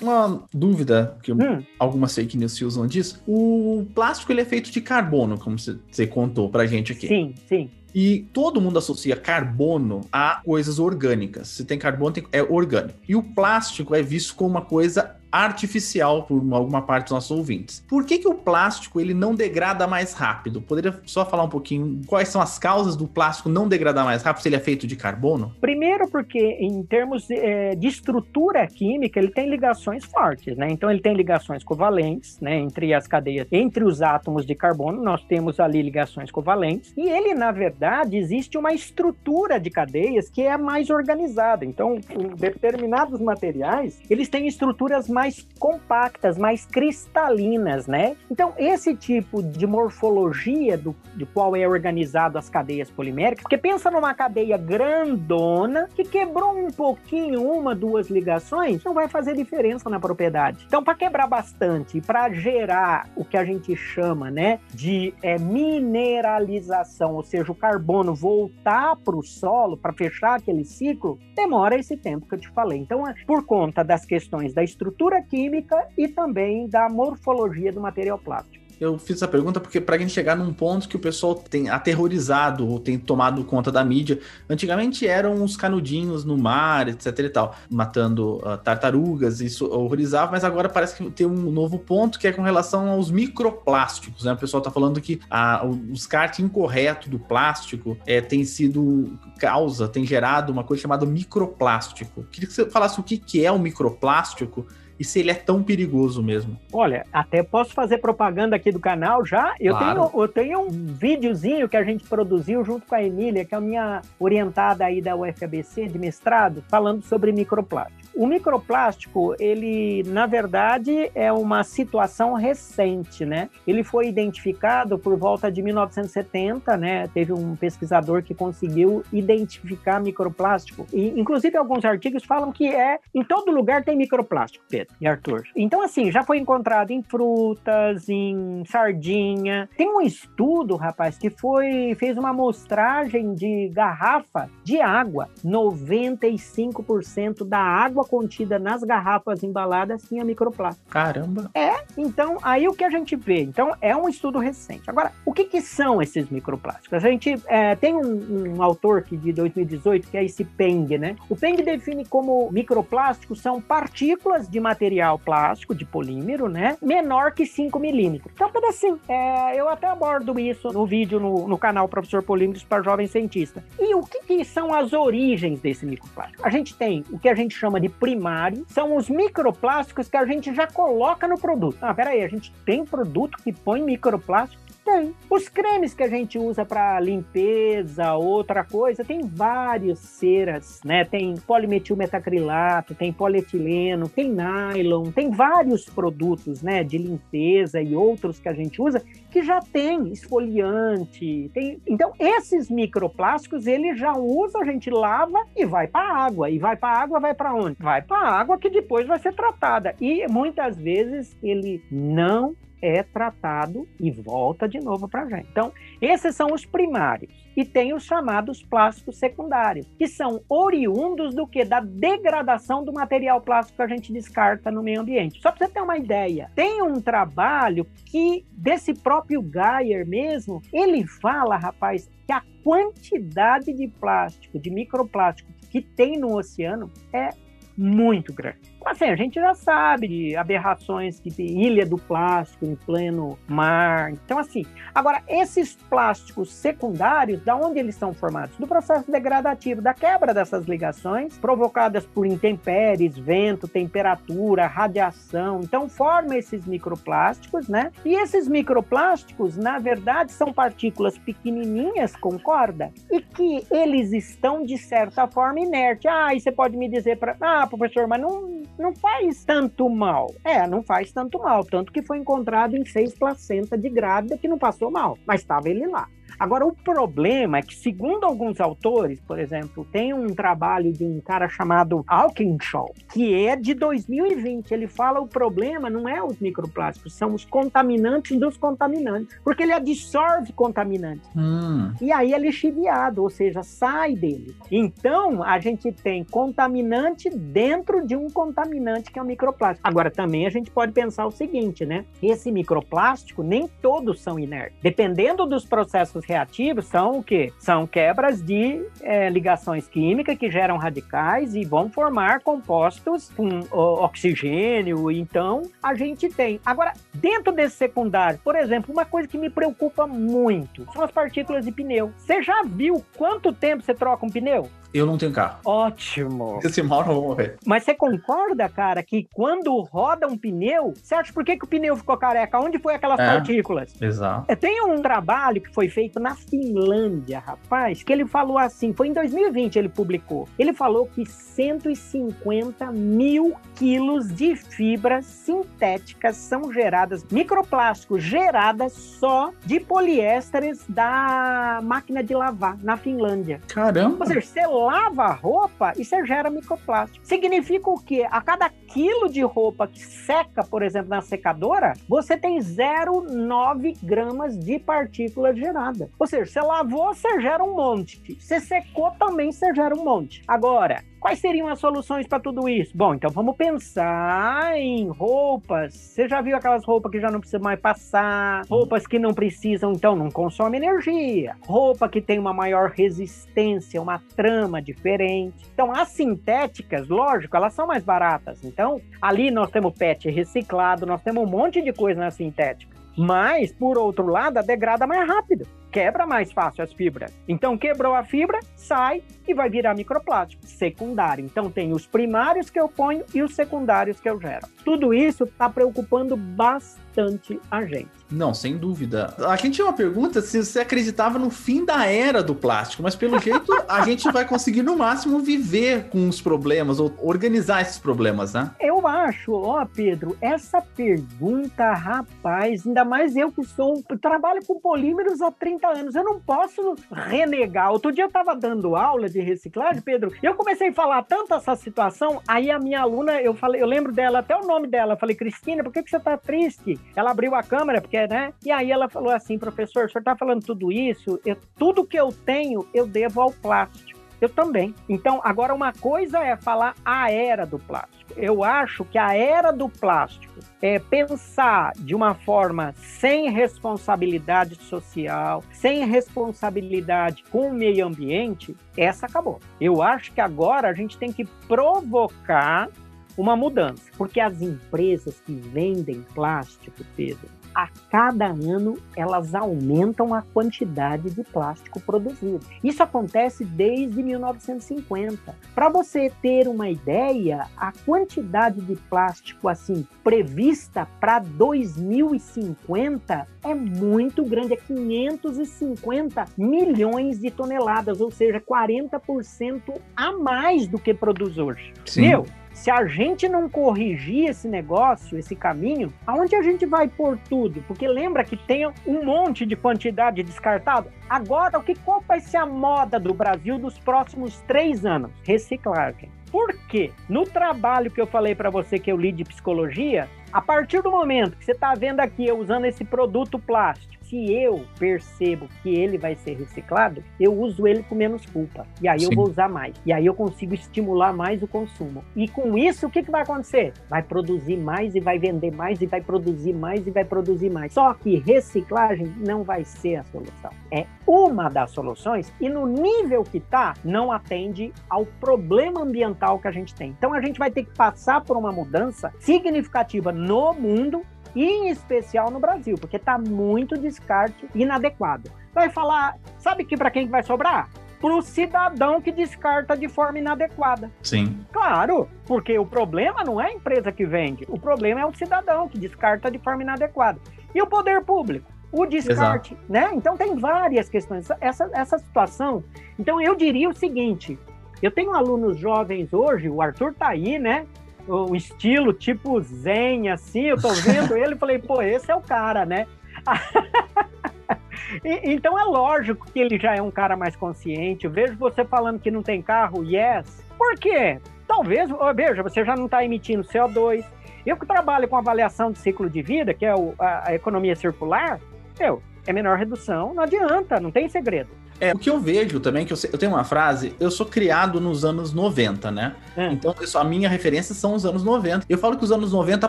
Uma dúvida, que hum. algumas fake news se usam disso. O plástico ele é feito de carbono, como você contou pra gente aqui. Sim, sim. E todo mundo associa carbono a coisas orgânicas. Se tem carbono, tem, é orgânico. E o plástico é visto como uma coisa artificial por alguma parte dos nossos ouvintes. Por que, que o plástico ele não degrada mais rápido? Poderia só falar um pouquinho quais são as causas do plástico não degradar mais rápido se ele é feito de carbono? Primeiro porque em termos de, é, de estrutura química ele tem ligações fortes, né? Então ele tem ligações covalentes, né? Entre as cadeias, entre os átomos de carbono nós temos ali ligações covalentes e ele na verdade existe uma estrutura de cadeias que é mais organizada. Então determinados materiais eles têm estruturas mais compactas, mais cristalinas, né? Então, esse tipo de morfologia do, de qual é organizado as cadeias poliméricas, porque pensa numa cadeia grandona que quebrou um pouquinho, uma, duas ligações, não vai fazer diferença na propriedade. Então, para quebrar bastante, para gerar o que a gente chama, né, de é, mineralização, ou seja, o carbono voltar para o solo, para fechar aquele ciclo, demora esse tempo que eu te falei. Então, por conta das questões da estrutura estrutura química e também da morfologia do material plástico. Eu fiz essa pergunta porque para a gente chegar num ponto que o pessoal tem aterrorizado ou tem tomado conta da mídia. Antigamente eram os canudinhos no mar, etc e tal, matando uh, tartarugas, isso horrorizava, mas agora parece que tem um novo ponto que é com relação aos microplásticos, né? O pessoal está falando que a, o descarte incorreto do plástico é, tem sido causa, tem gerado uma coisa chamada microplástico. Queria que você falasse o que, que é o microplástico e se ele é tão perigoso mesmo. Olha, até posso fazer propaganda aqui do canal já. Eu, Claro. tenho, eu tenho um videozinho que a gente produziu junto com a Emília, que é a minha orientada aí da UFABC de mestrado, falando sobre microplástico. O microplástico, ele, na verdade, é uma situação recente, né? Ele foi identificado por volta de 1970, né? Teve um pesquisador que conseguiu identificar microplástico. E, inclusive, alguns artigos falam que é em todo lugar tem microplástico, Pedro e Arthur. Então, assim, já foi encontrado em frutas, em sardinha. Tem um estudo, rapaz, que foi fez uma amostragem de garrafa de água. 95% da água contida nas garrafas embaladas tinha microplástico. Caramba. Então, aí o que a gente vê? Então, é um estudo recente. Agora, o que, que são esses microplásticos? A gente é, tem um, um autor que de 2018, que é esse Peng, né? O Peng define como microplásticos são partículas de material plástico, de polímero, né? Menor que 5 milímetros. Então, pedacinho. É, eu até abordo isso no vídeo no, no canal Professor Polímeros para Jovem Cientista. E o que, que são as origens desse microplástico? A gente tem o que a gente chama de primário, são os microplásticos que a gente já coloca no produto. Ah, peraí, a gente tem produto que põe microplástico? Tem. Os cremes que a gente usa para limpeza, outra coisa, tem várias ceras, né? Tem polimetilmetacrilato, tem polietileno, tem nylon, tem vários produtos, né, de limpeza e outros que a gente usa que já tem esfoliante, tem. Então, esses microplásticos, ele já usa, a gente lava e vai para água. E vai para água, vai para onde? Vai para água que depois vai ser tratada. E muitas vezes ele não é tratado e volta de novo para a gente. Então, esses são os primários. E tem os chamados plásticos secundários, que são oriundos do que? Da degradação do material plástico que a gente descarta no meio ambiente. Só para você ter uma ideia, tem um trabalho que, desse próprio Geyer mesmo, ele fala, rapaz, que a quantidade de plástico, de microplástico que tem no oceano é muito grande. Assim, a gente já sabe de aberrações que tem ilha do plástico em pleno mar. Então, assim, agora, esses plásticos secundários, da onde eles são formados? Do processo degradativo, da quebra dessas ligações, provocadas por intempéries, vento, temperatura, radiação. Então, forma esses microplásticos, né? E esses microplásticos, na verdade, são partículas pequenininhas, concorda? E que eles estão, de certa forma, inertes. Ah, e você pode me dizer para. Ah, professor, mas não não faz tanto mal. É, não faz tanto mal. Tanto que foi encontrado em seis placentas de grávida que não passou mal, mas estava ele lá. Agora, o problema é que, segundo alguns autores, por exemplo, tem um trabalho de um cara chamado Alkinshaw, que é de 2020. Ele fala o problema não é os microplásticos, são os contaminantes dos contaminantes, porque ele absorve contaminantes. Hum. E aí ele é chiviado, ou seja, sai dele. Então, a gente tem contaminante dentro de um contaminante que é o microplástico. Agora, também a gente pode pensar o seguinte, né? Esse microplástico, nem todos são inertes. Dependendo dos processos reativos, são o quê? São quebras de é, ligações químicas que geram radicais e vão formar compostos com oxigênio. Então, a gente tem. Agora, dentro desse secundário, por exemplo, uma coisa que me preocupa muito são as partículas de pneu. Você já viu quanto tempo você troca um pneu? Eu não tenho carro. Ótimo. Esse mal eu vou morrer. Mas você concorda, cara, que quando roda um pneu, você acha por que, que o pneu ficou careca? Onde foi aquelas É. partículas? Exato. É, Tem um trabalho que foi feito na Finlândia, rapaz, que ele falou assim, foi em 2020 ele publicou. Ele falou que 150 mil quilos de fibras sintéticas são geradas, microplásticos geradas só de poliésteres da máquina de lavar na Finlândia. Caramba. Ou seja, você lava a roupa e você gera microplástico. Significa o quê? A cada quilo de roupa que seca, por exemplo, na secadora, você tem 0,9 gramas de partículas geradas. Ou seja, você lavou, você gera um monte. Você secou, também você gera um monte. Agora, Quais seriam as soluções para tudo isso? Bom, então vamos pensar em roupas. Você já viu aquelas roupas que já não precisa mais passar? Roupas que não precisam, então não consomem energia. Roupa que tem uma maior resistência, uma trama diferente. Então, as sintéticas, lógico, elas são mais baratas. Então, ali nós temos PET reciclado, nós temos um monte de coisa na sintética. Mas, por outro lado, a degrada mais rápido. Quebra mais fácil as fibras. Então, quebrou a fibra, sai e vai virar microplástico secundário. Então, tem os primários que eu ponho e os secundários que eu gero. Tudo isso está preocupando bastante a gente. Não, sem dúvida. A gente tinha uma pergunta se você acreditava no fim da era do plástico, mas pelo jeito a gente vai conseguir no máximo viver com os problemas ou organizar esses problemas, né? Eu acho, ó, Pedro, essa pergunta, rapaz, ainda mais eu que sou, trabalho com polímeros há 30 anos, eu não posso renegar. Outro dia eu estava dando aula de reciclagem, Pedro, e eu comecei a falar tanto essa situação, aí a minha aluna, eu falei, eu lembro dela, até o nome dela, eu falei, Cristina, por que, que você tá triste? Ela abriu a câmera, porque né? E aí ela falou assim, professor, o senhor está falando tudo isso, eu, tudo que eu tenho eu devo ao plástico. Eu também. Então, agora uma coisa é falar a era do plástico. Eu acho que a era do plástico é pensar de uma forma sem responsabilidade social, sem responsabilidade com o meio ambiente, essa acabou. Eu acho que agora a gente tem que provocar uma mudança, porque as empresas que vendem plástico, Pedro, a cada ano elas aumentam a quantidade de plástico produzido. Isso acontece desde 1950. Para você ter uma ideia, a quantidade de plástico assim prevista para 2050 é muito grande, é 550 milhões de toneladas, ou seja, 40% a mais do que produz hoje. Sim. Meu, se a gente não corrigir esse negócio, esse caminho, aonde a gente vai pôr tudo? Porque lembra que tem um monte de quantidade descartada? Agora, o que qual vai ser a moda do Brasil dos próximos três anos? Reciclagem. Por quê? No trabalho que eu falei para você que eu li de psicologia, a partir do momento que você está vendo aqui eu usando esse produto plástico, se eu percebo que ele vai ser reciclado, eu uso ele com menos culpa. E aí Sim. eu vou usar mais. E aí eu consigo estimular mais o consumo. E com isso, o que, que vai acontecer? Vai produzir mais e vai vender mais e vai produzir mais e vai produzir mais. Só que reciclagem não vai ser a solução. É uma das soluções e no nível que está, não atende ao problema ambiental que a gente tem. Então a gente vai ter que passar por uma mudança significativa no mundo em especial no Brasil, porque está muito descarte inadequado. Vai falar, sabe que para quem vai sobrar? Para o cidadão que descarta de forma inadequada. Sim. Claro, porque o problema não é a empresa que vende, o problema é o cidadão que descarta de forma inadequada. E o poder público? O descarte, Exato. né? Então tem várias questões. Essa, essa situação. Então eu diria o seguinte: eu tenho alunos jovens hoje, o Arthur tá aí, né? O estilo tipo zen, assim, eu tô vendo ele e falei, pô, esse é o cara, né? então é lógico que ele já é um cara mais consciente. Eu vejo você falando que não tem carro, yes. Por quê? Talvez, veja, você já não está emitindo CO2. Eu que trabalho com avaliação de ciclo de vida, que é o, a, a economia circular, meu, é menor redução, não adianta, não tem segredo. É, o que eu vejo também, que eu, eu, tenho uma frase, eu sou criado nos anos 90, né? É. Então, a minha referência são os anos 90. Eu falo que os anos 90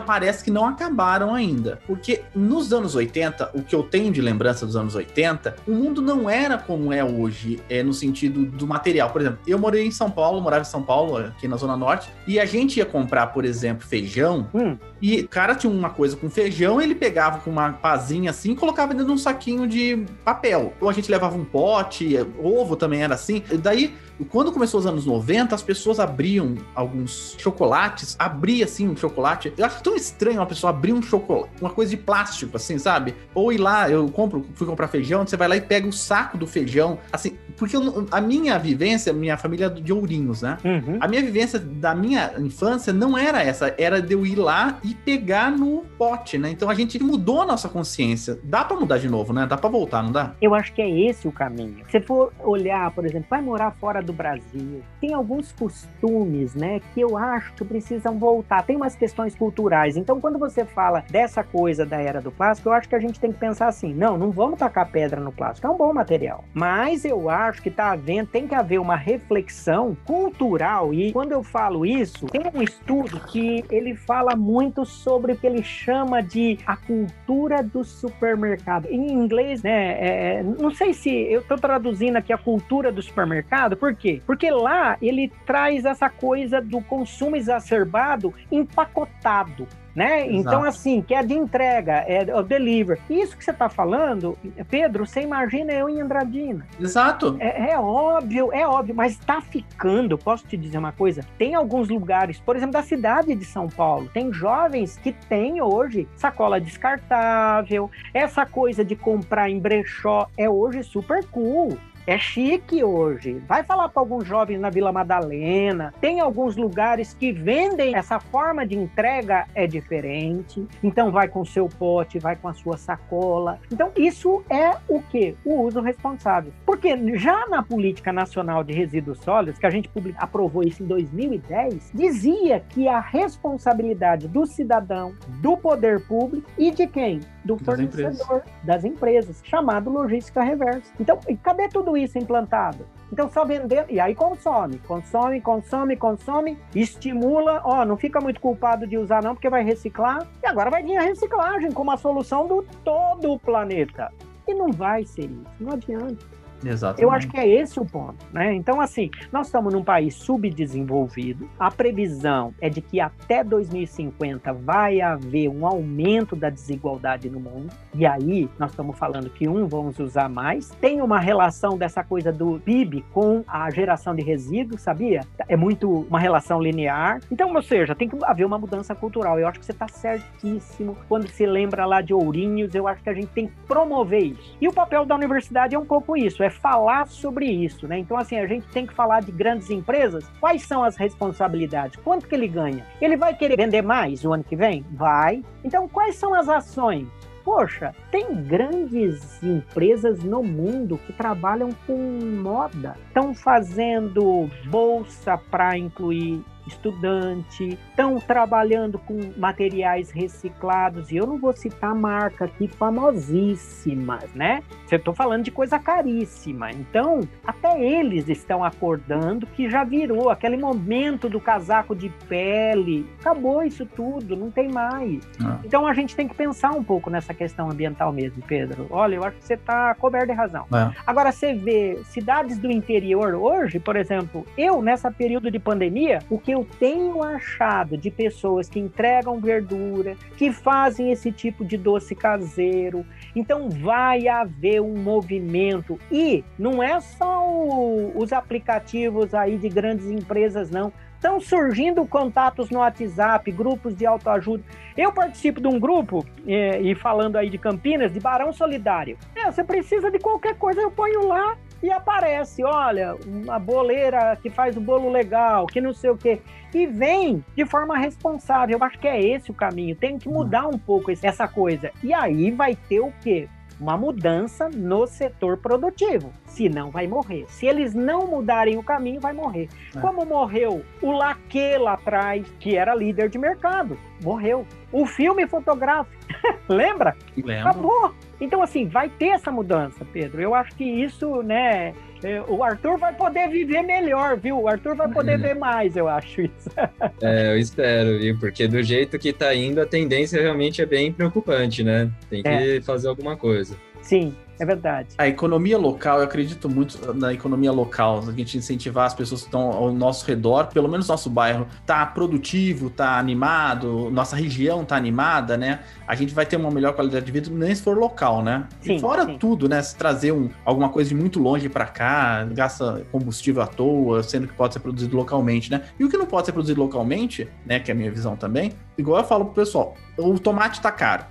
parece que não acabaram ainda. Porque nos anos 80, o que eu tenho de lembrança dos anos 80, o mundo não era como é hoje, é, no sentido do material. Por exemplo, eu morei em São Paulo, morava em São Paulo, aqui na Zona Norte, e a gente ia comprar, por exemplo, feijão, hum. e o cara tinha uma coisa com feijão, ele pegava com uma pazinha assim e colocava dentro de um saquinho de papel. Ou a gente levava um pote ovo também era assim. E daí quando começou os anos 90, as pessoas abriam alguns chocolates, abria assim um chocolate. Eu acho tão estranho uma pessoa abrir um chocolate, uma coisa de plástico, assim, sabe? Ou ir lá, eu compro, fui comprar feijão, você vai lá e pega o saco do feijão, assim, porque eu, a minha vivência, minha família é de Ourinhos, né? Uhum. A minha vivência da minha infância não era essa, era de eu ir lá e pegar no pote, né? Então a gente mudou a nossa consciência. Dá para mudar de novo, né? Dá para voltar, não dá? Eu acho que é esse o caminho. Se for olhar, por exemplo, vai morar fora do Brasil. Tem alguns costumes, né, que eu acho que precisam voltar. Tem umas questões culturais. Então, quando você fala dessa coisa da era do plástico, eu acho que a gente tem que pensar assim: não, não vamos tacar pedra no plástico, é um bom material. Mas eu acho que tá havendo, tem que haver uma reflexão cultural. E quando eu falo isso, tem um estudo que ele fala muito sobre o que ele chama de a cultura do supermercado. Em inglês, né? É, é não sei se eu estou traduzindo aqui a cultura do supermercado, porque quê? Porque lá ele traz essa coisa do consumo exacerbado empacotado. Né? Exato. Então, assim, que é de entrega, é o deliver. Isso que você está falando, Pedro, você imagina eu em Andradina. Exato. É, é óbvio, é óbvio, mas está ficando, posso te dizer uma coisa? Tem alguns lugares, por exemplo, da cidade de São Paulo, tem jovens que têm hoje sacola descartável, essa coisa de comprar em brechó é hoje super cool. É chique hoje. Vai falar para alguns jovens na Vila Madalena. Tem alguns lugares que vendem essa forma de entrega é diferente. Então vai com seu pote, vai com a sua sacola. Então isso é o que? O uso responsável. Porque já na política nacional de resíduos sólidos, que a gente aprovou isso em 2010, dizia que a responsabilidade do cidadão, do poder público e de quem? Do das fornecedor, empresas. das empresas, chamado logística reversa. Então, cadê tudo isso implantado? Então, só vender, e aí consome, consome, consome, consome, estimula, ó, não fica muito culpado de usar não, porque vai reciclar, e agora vai vir a reciclagem como a solução do todo o planeta. E não vai ser isso, não adianta. Exatamente. Eu acho que é esse o ponto, né? Então, assim, nós estamos num país subdesenvolvido. A previsão é de que até 2050 vai haver um aumento da desigualdade no mundo. E aí, nós estamos falando que um vamos usar mais. Tem uma relação dessa coisa do PIB com a geração de resíduos, sabia? É muito uma relação linear. Então, ou seja, tem que haver uma mudança cultural. Eu acho que você está certíssimo. Quando se lembra lá de Ourinhos, eu acho que a gente tem que promover isso. E o papel da universidade é um pouco isso, é falar sobre isso, né? Então, assim, a gente tem que falar de grandes empresas. Quais são as responsabilidades? Quanto que ele ganha? Ele vai querer vender mais o ano que vem? Vai. Então, quais são as ações? Poxa, tem grandes empresas no mundo que trabalham com moda. Estão fazendo bolsa para incluir estudante, estão trabalhando com materiais reciclados, e eu não vou citar marca aqui famosíssimas, né? Eu estou falando de coisa caríssima. Então, até eles estão acordando que já virou aquele momento do casaco de pele. Acabou isso tudo, não tem mais. Ah. Então a gente tem que pensar um pouco nessa questão ambiental mesmo, Pedro. Olha, eu acho que você está coberto de razão. É. Agora, você vê cidades do interior hoje, por exemplo, eu, nessa período de pandemia, o que eu tenho achado de pessoas que entregam verdura, que fazem esse tipo de doce caseiro. Então vai haver um movimento e não é só o, os aplicativos aí de grandes empresas não. Estão surgindo contatos no WhatsApp, grupos de autoajuda. Eu participo de um grupo, é, e falando aí de Campinas, de Barão Solidário. É, você precisa de qualquer coisa, eu ponho lá e aparece, olha, uma boleira que faz o bolo legal, que não sei o quê. E vem de forma responsável. Eu acho que é esse o caminho. Tem que mudar um pouco essa coisa. E aí vai ter o quê? Uma mudança no setor produtivo. Se não, vai morrer. Se eles não mudarem o caminho, vai morrer. É. Como morreu o Laque lá atrás, que era líder de mercado. Morreu. O filme fotográfico. Lembra? Lembro. Acabou. Então, assim, vai ter essa mudança, Pedro. Eu acho que isso, né? É, o Arthur vai poder viver melhor, viu? O Arthur vai poder é. ver mais, eu acho isso. é, eu espero, viu? Porque do jeito que tá indo, a tendência realmente é bem preocupante, né? Tem que é. fazer alguma coisa. Sim, é verdade. A economia local, eu acredito muito na economia local, a gente incentivar as pessoas que estão ao nosso redor, pelo menos nosso bairro, tá produtivo, tá animado, nossa região tá animada, né? A gente vai ter uma melhor qualidade de vida, nem se for local, né? Sim, e fora sim. tudo, né? Se trazer um, alguma coisa de muito longe para cá, gasta combustível à toa, sendo que pode ser produzido localmente, né? E o que não pode ser produzido localmente, né? Que é a minha visão também, igual eu falo pro pessoal, o tomate tá caro.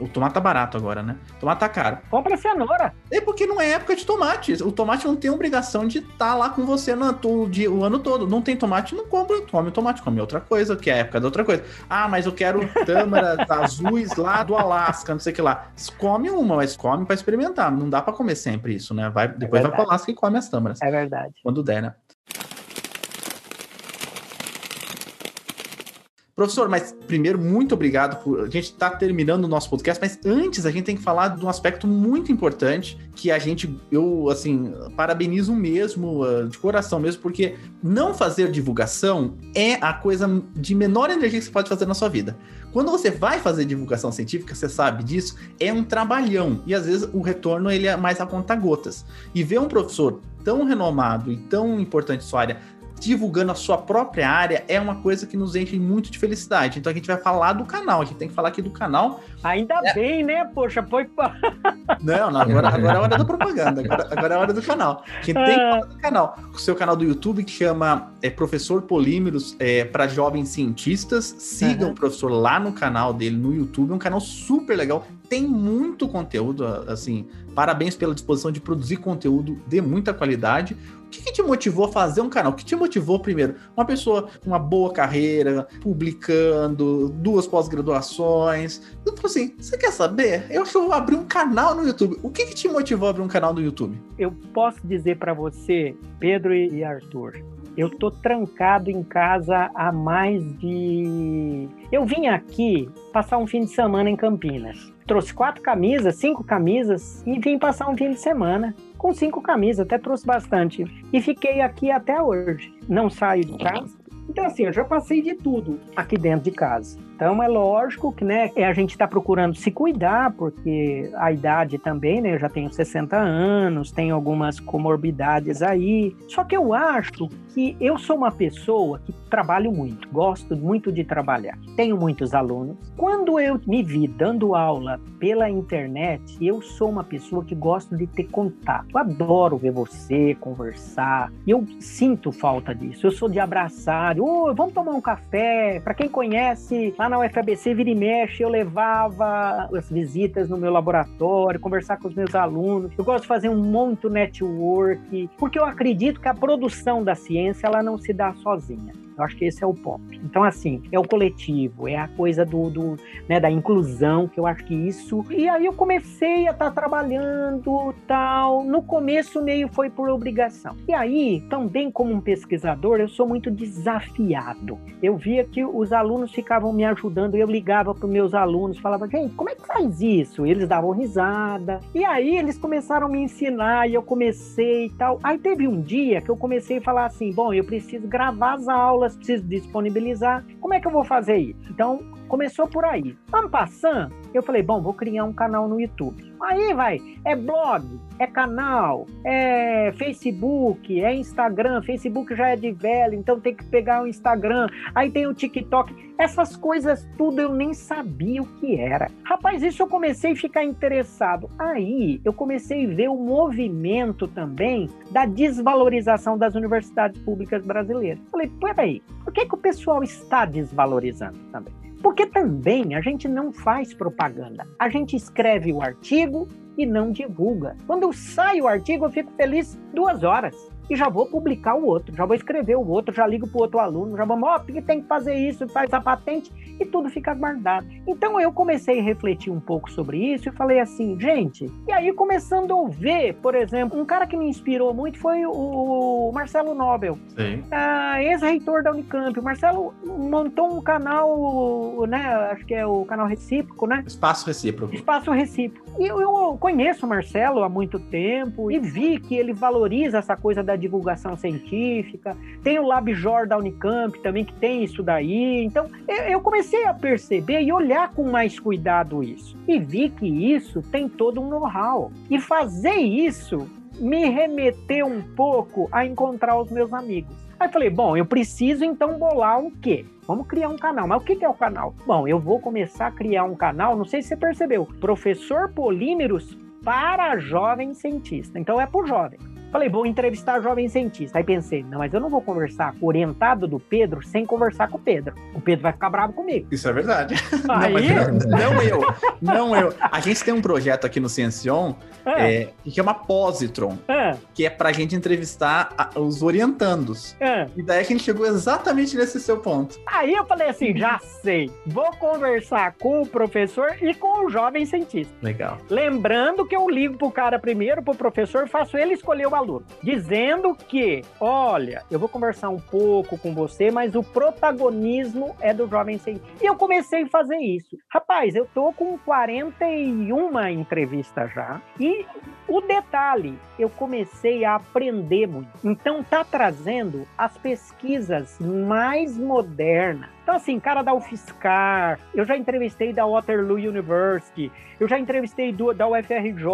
O tomate tá barato agora, né? O tomate tá caro. Compra cenoura. É porque não é época de tomate. O tomate não tem obrigação de estar tá lá com você no, o, dia, o ano todo. Não tem tomate, não compra. Come tomate, come outra coisa, que é a época da outra coisa. Ah, mas eu quero tâmaras azuis lá do Alasca, não sei o que lá. Come uma, mas come para experimentar. Não dá para comer sempre isso, né? Vai, depois é vai pro Alasca e come as tâmaras. É verdade. Quando der, né? Professor, mas primeiro, muito obrigado por. A gente está terminando o nosso podcast, mas antes a gente tem que falar de um aspecto muito importante que a gente, eu, assim, parabenizo mesmo, ah, de coração mesmo, porque não fazer divulgação é a coisa de menor energia que você pode fazer na sua vida. Quando você vai fazer divulgação científica, você sabe disso, é um trabalhão. E às vezes o retorno ele é mais a conta gotas. E ver um professor tão renomado e tão importante sua área divulgando a sua própria área é uma coisa que nos enche muito de felicidade. Então a gente vai falar do canal, a gente tem que falar aqui do canal. Ainda é... bem, né? Poxa, foi. Não, não, agora, agora é hora da propaganda, agora, agora é hora do canal. A gente tem que falar do canal. O seu canal do YouTube que chama é, Professor Polímeros é, para Jovens Cientistas. Sigam uhum. o professor lá no canal dele no YouTube, é um canal super legal tem muito conteúdo, assim, parabéns pela disposição de produzir conteúdo de muita qualidade. O que, que, te motivou a fazer um canal? O que te motivou primeiro? Uma pessoa com uma boa carreira, publicando, duas pós-graduações. Eu falei assim: você quer saber? Eu acho que eu vou abrir um canal no YouTube. O que, que te motivou a abrir um canal no YouTube? Eu posso dizer para você, Pedro e Arthur, eu tô trancado em casa há mais de. Eu vim aqui passar um fim de semana em Campinas. Trouxe quatro camisas, cinco camisas e vim passar um fim de semana com cinco camisas, até trouxe bastante. E fiquei aqui até hoje. Não saio de casa. Então, assim, eu já passei de tudo aqui dentro de casa. Então é lógico que né, a gente está procurando se cuidar, porque a idade também, né? Eu já tenho 60 anos, tenho algumas comorbidades aí. Só que eu acho que eu sou uma pessoa que trabalho muito, gosto muito de trabalhar. Tenho muitos alunos. Quando eu me vi dando aula pela internet, eu sou uma pessoa que gosto de ter contato. Eu adoro ver você, conversar. Eu sinto falta disso. Eu sou de abraçar. Oh, vamos tomar um café. Para quem conhece, lá na UFABC, vira e mexe, eu levava as visitas no meu laboratório, conversar com os meus alunos. Eu gosto de fazer um monte network, porque eu acredito que a produção da ciência ela não se dá sozinha. Eu acho que esse é o ponto. Então, assim, é o coletivo, é a coisa do, do né, da inclusão, que eu acho que isso. E aí eu comecei a estar tá trabalhando tal. No começo, meio foi por obrigação. E aí, também como um pesquisador, eu sou muito desafiado. Eu via que os alunos ficavam me ajudando, eu ligava para os meus alunos, falava, gente, como é que faz isso? Eles davam risada. E aí eles começaram a me ensinar e eu comecei e tal. Aí teve um dia que eu comecei a falar assim: bom, eu preciso gravar as aulas preciso disponibilizar. Como é que eu vou fazer isso? Então, começou por aí. Ano passando, eu falei, bom, vou criar um canal no YouTube. Aí vai, é blog, é canal, é Facebook, é Instagram. Facebook já é de velho, então tem que pegar o Instagram. Aí tem o TikTok. Essas coisas tudo eu nem sabia o que era. Rapaz, isso eu comecei a ficar interessado. Aí eu comecei a ver o movimento também da desvalorização das universidades públicas brasileiras. Falei, peraí, por que, que o pessoal está desvalorizando também? Porque também a gente não faz propaganda. A gente escreve o artigo e não divulga. Quando sai o artigo, eu fico feliz duas horas e já vou publicar o outro, já vou escrever o outro, já ligo para o outro aluno, já vamos, ó, oh, tem que fazer isso, faz a patente e tudo fica guardado. Então eu comecei a refletir um pouco sobre isso e falei assim, gente, e aí começando a ver, por exemplo, um cara que me inspirou muito foi o Marcelo Nobel, ex-reitor da Unicamp. O Marcelo montou um canal, né, acho que é o canal recíproco, né? Espaço recíproco. Espaço recíproco. E eu, eu conheço o Marcelo há muito tempo e vi que ele valoriza essa coisa da divulgação científica. Tem o LabJOR da Unicamp também, que tem isso daí. Então, eu comecei a perceber e olhar com mais cuidado isso. E vi que isso tem todo um know-how. E fazer isso me remeteu um pouco a encontrar os meus amigos. Aí falei, bom, eu preciso então bolar um quê? Vamos criar um canal. Mas o que é o canal? Bom, eu vou começar a criar um canal, não sei se você percebeu, Professor Polímeros para jovem cientista. Então é por jovem. Falei, vou entrevistar jovem cientista. Aí pensei, não, mas eu não vou conversar com o orientado do Pedro sem conversar com o Pedro. O Pedro vai ficar bravo comigo. Isso é verdade. Aí... Não, não, eu. Não eu. A gente tem um projeto aqui no Ciencion é. É, que chama Positron, é. que é pra gente entrevistar a, os orientandos. É. E daí a gente chegou exatamente nesse seu ponto. Aí eu falei assim, já sei. Vou conversar com o professor e com o jovem cientista. Legal. Lembrando que eu ligo pro cara primeiro, pro professor, faço ele escolher o aluno, dizendo que, olha, eu vou conversar um pouco com você, mas o protagonismo é do jovem cientista. E eu comecei a fazer isso. Rapaz, eu tô com 41 entrevistas já e o detalhe, eu comecei a aprender muito. Então tá trazendo as pesquisas mais modernas Então, assim, cara da UFSCar, eu já entrevistei da Waterloo University, eu já entrevistei do, da UFRJ,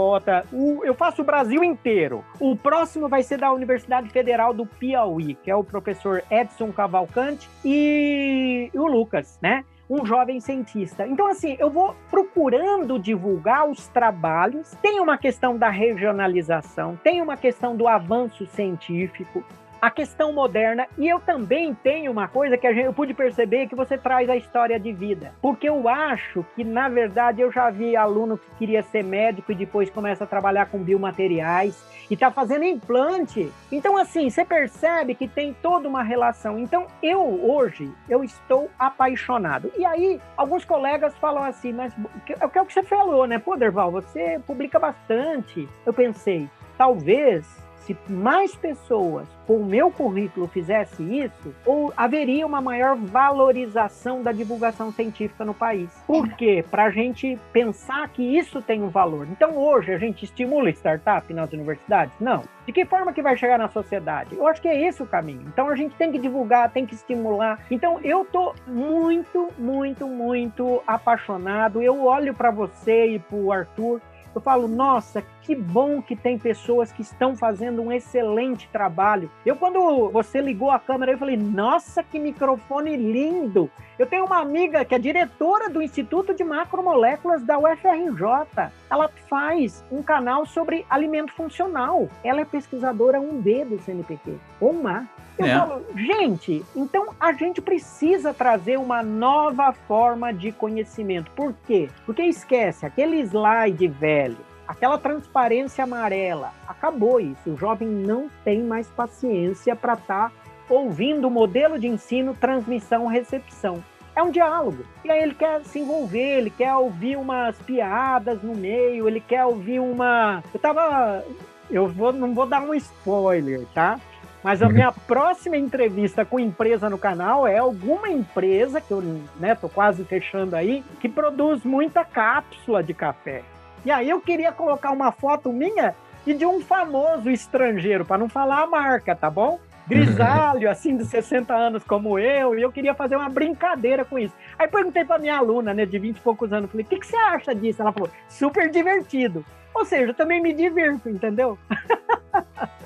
o, eu faço o Brasil inteiro. O próximo vai ser da Universidade Federal do Piauí, que é o professor Edson Cavalcante e, e o Lucas, né? um jovem cientista. Então, assim, eu vou procurando divulgar os trabalhos. Tem uma questão da regionalização, tem uma questão do avanço científico, a questão moderna. E eu também tenho uma coisa que eu pude perceber que você traz a história de vida. Porque eu acho que, na verdade, eu já vi aluno que queria ser médico e depois começa a trabalhar com biomateriais e está fazendo implante. Então, assim, você percebe que tem toda uma relação. Então, eu hoje, eu estou apaixonado. E aí, alguns colegas falam assim, mas é o que você falou, né? Pô, Derval, você publica bastante. Eu pensei, talvez se mais pessoas com o meu currículo fizesse isso, ou haveria uma maior valorização da divulgação científica no país. Por quê? Para a gente pensar que isso tem um valor. Então, hoje, a gente estimula startup nas universidades? Não. De que forma que vai chegar na sociedade? Eu acho que é esse o caminho. Então, a gente tem que divulgar, tem que estimular. Então, eu tô muito, muito, muito apaixonado. Eu olho para você e para o Arthur eu falo, nossa, que bom que tem pessoas que estão fazendo um excelente trabalho. Eu, quando você ligou a câmera, eu falei, nossa, que microfone lindo. Eu tenho uma amiga que é diretora do Instituto de Macromoléculas da UFRJ. Ela faz um canal sobre alimento funcional. Ela é pesquisadora 1B do CNPq. Uma. Eu é. falo, gente, então a gente precisa trazer uma nova forma de conhecimento. Por quê? Porque esquece, aquele slide velho, aquela transparência amarela, acabou isso. O jovem não tem mais paciência para estar tá ouvindo o modelo de ensino, transmissão, recepção. É um diálogo. E aí ele quer se envolver, ele quer ouvir umas piadas no meio, ele quer ouvir uma. Eu tava. Eu vou, não vou dar um spoiler, tá? Mas a minha próxima entrevista com empresa no canal é alguma empresa, que eu né, tô quase fechando aí, que produz muita cápsula de café. E aí eu queria colocar uma foto minha e de um famoso estrangeiro, para não falar a marca, tá bom? Grisalho, assim, de 60 anos como eu, e eu queria fazer uma brincadeira com isso. Aí perguntei para minha aluna, né, de 20 e poucos anos, falei, o que, que você acha disso? Ela falou, super divertido. Ou seja, eu também me divirto, entendeu?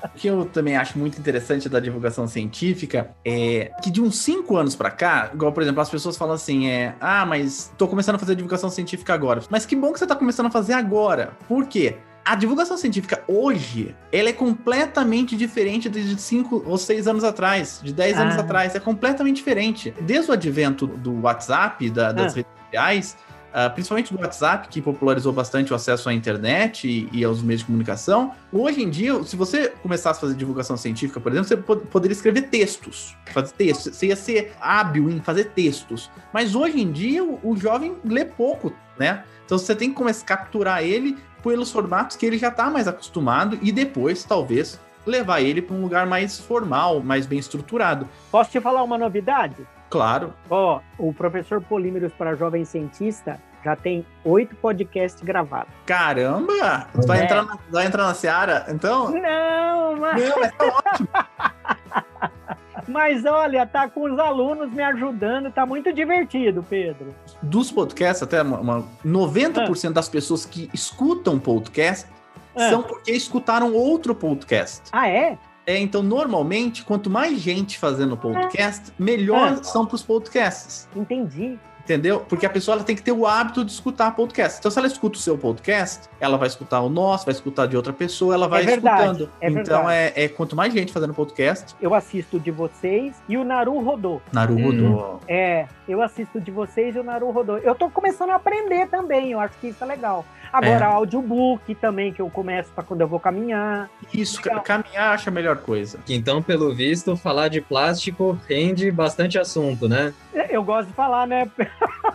O que eu também acho muito interessante da divulgação científica é que de uns cinco anos para cá, igual, por exemplo, as pessoas falam assim, é, ah, mas tô começando a fazer divulgação científica agora. Mas que bom que você tá começando a fazer agora. Por quê? A divulgação científica hoje, ela é completamente diferente de 5 ou 6 anos atrás, de 10 ah. anos atrás. É completamente diferente. Desde o advento do WhatsApp, da, das ah. redes sociais, Uh, principalmente do WhatsApp, que popularizou bastante o acesso à internet e, e, aos meios de comunicação. Hoje em dia, se você começasse a fazer divulgação científica, por exemplo, você pod poderia escrever textos, fazer textos, você ia ser hábil em fazer textos. Mas hoje em dia, o, o jovem lê pouco, né? Então você tem que começar a capturar ele pelos formatos que ele já está mais acostumado e depois, talvez, levar ele para um lugar mais formal, mais bem estruturado. Posso te falar uma novidade? Claro. Ó, o professor Polímeros para Jovem Cientista já tem oito podcasts gravados. Caramba! Tu vai, é. entrar na, vai entrar na Seara, então? Não, mas... Não, mas tá ótimo. Mas olha, tá com os alunos me ajudando, tá muito divertido, Pedro. Dos podcasts, até uma, uma 90% ah. das pessoas que escutam podcast ah. são porque escutaram outro podcast. Ah, é? É, então, normalmente, quanto mais gente fazendo podcast, melhor ah. são para os podcasts. Entendi. Entendeu? Porque a pessoa ela tem que ter o hábito de escutar podcast. Então, se ela escuta o seu podcast, ela vai escutar o nosso, vai escutar de outra pessoa, ela vai é verdade, escutando. É então, é, é, quanto mais gente fazendo podcast. Eu assisto de vocês e o Naru rodou. Naru hum. rodou. É, eu assisto de vocês e o Naru rodou. Eu tô começando a aprender também, eu acho que isso é legal. Agora, é. audiobook também, que eu começo para quando eu vou caminhar. Isso, Legal. caminhar acho a melhor coisa. Então, pelo visto, falar de plástico rende bastante assunto, né? É, eu gosto de falar, né?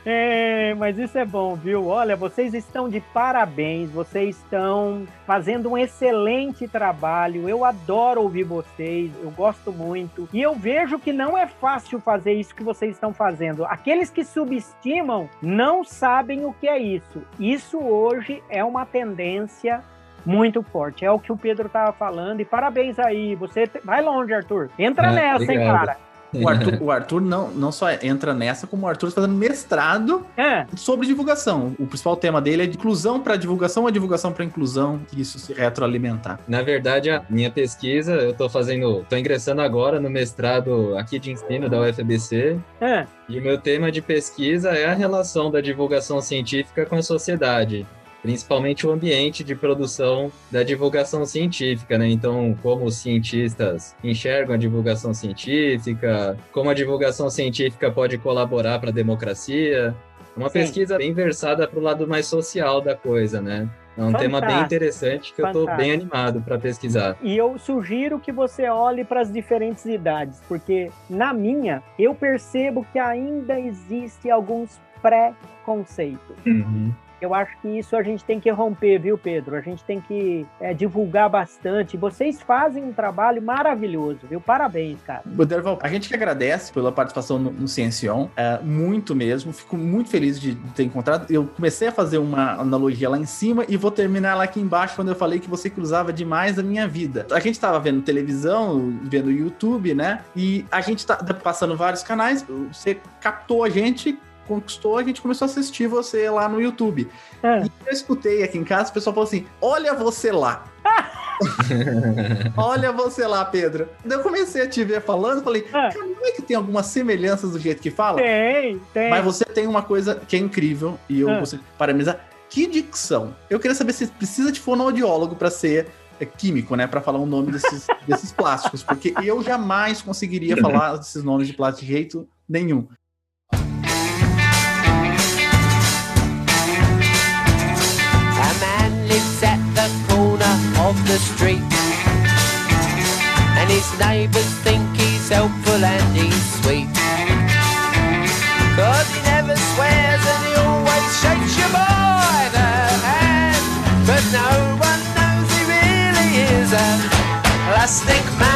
É, mas isso é bom, viu? Olha, vocês estão de parabéns, vocês estão fazendo um excelente trabalho. Eu adoro ouvir vocês, eu gosto muito. E eu vejo que não é fácil fazer isso que vocês estão fazendo. Aqueles que subestimam não sabem o que é isso. Isso hoje é uma tendência muito forte. É o que o Pedro tava falando. E parabéns aí. Você vai longe, Arthur. Entra ah, nessa, obrigado. hein, cara. O Arthur, o Arthur, não, não só entra nessa, como o Arthur está fazendo mestrado é. sobre divulgação. O principal tema dele é de inclusão para divulgação ou divulgação para inclusão, e isso se retroalimentar. Na verdade, a minha pesquisa, eu estou fazendo, estou ingressando agora no mestrado aqui de ensino da UFBC. É. E o meu tema de pesquisa é a relação da divulgação científica com a sociedade principalmente o ambiente de produção da divulgação científica, né? Então, como os cientistas enxergam a divulgação científica, como a divulgação científica pode colaborar para a democracia. Uma Sim. pesquisa bem versada para o lado mais social da coisa, né? É um Fantástico. tema bem interessante que Fantástico. eu estou bem animado para pesquisar. E eu sugiro que você olhe para as diferentes idades, porque na minha eu percebo que ainda existe alguns pré-conceitos. Uhum. Eu acho que isso a gente tem que romper, viu, Pedro? A gente tem que é, divulgar bastante. Vocês fazem um trabalho maravilhoso, viu? Parabéns, cara. Derval, a gente que agradece pela participação no, no Ciencion, é, muito mesmo. Fico muito feliz de, ter encontrado. Eu comecei a fazer uma analogia lá em cima e vou terminar lá aqui embaixo quando eu falei que você cruzava demais a minha vida. A gente estava vendo televisão, vendo YouTube, né? E a gente tá passando vários canais. Você captou a gente conquistou, a gente começou a assistir você lá no YouTube. É. E eu escutei aqui em casa, o pessoal falou assim: olha você lá. Olha você lá, Pedro. Eu comecei a te ver falando, falei, cara, não é que tem algumas semelhanças do jeito que fala? Tem, tem. Mas você tem uma coisa que é incrível, e eu é. gostaria de parabenizar. Que dicção! Eu queria saber se precisa de fonoaudiólogo para ser é, químico, né? Para falar o nome desses, desses plásticos, porque eu jamais conseguiria falar desses nomes de plástico de jeito nenhum. Of the street. And his neighbours think he's helpful and he's sweet. Cause he never swears and he always shakes you by the hand. But no one knows he really is a plastic É,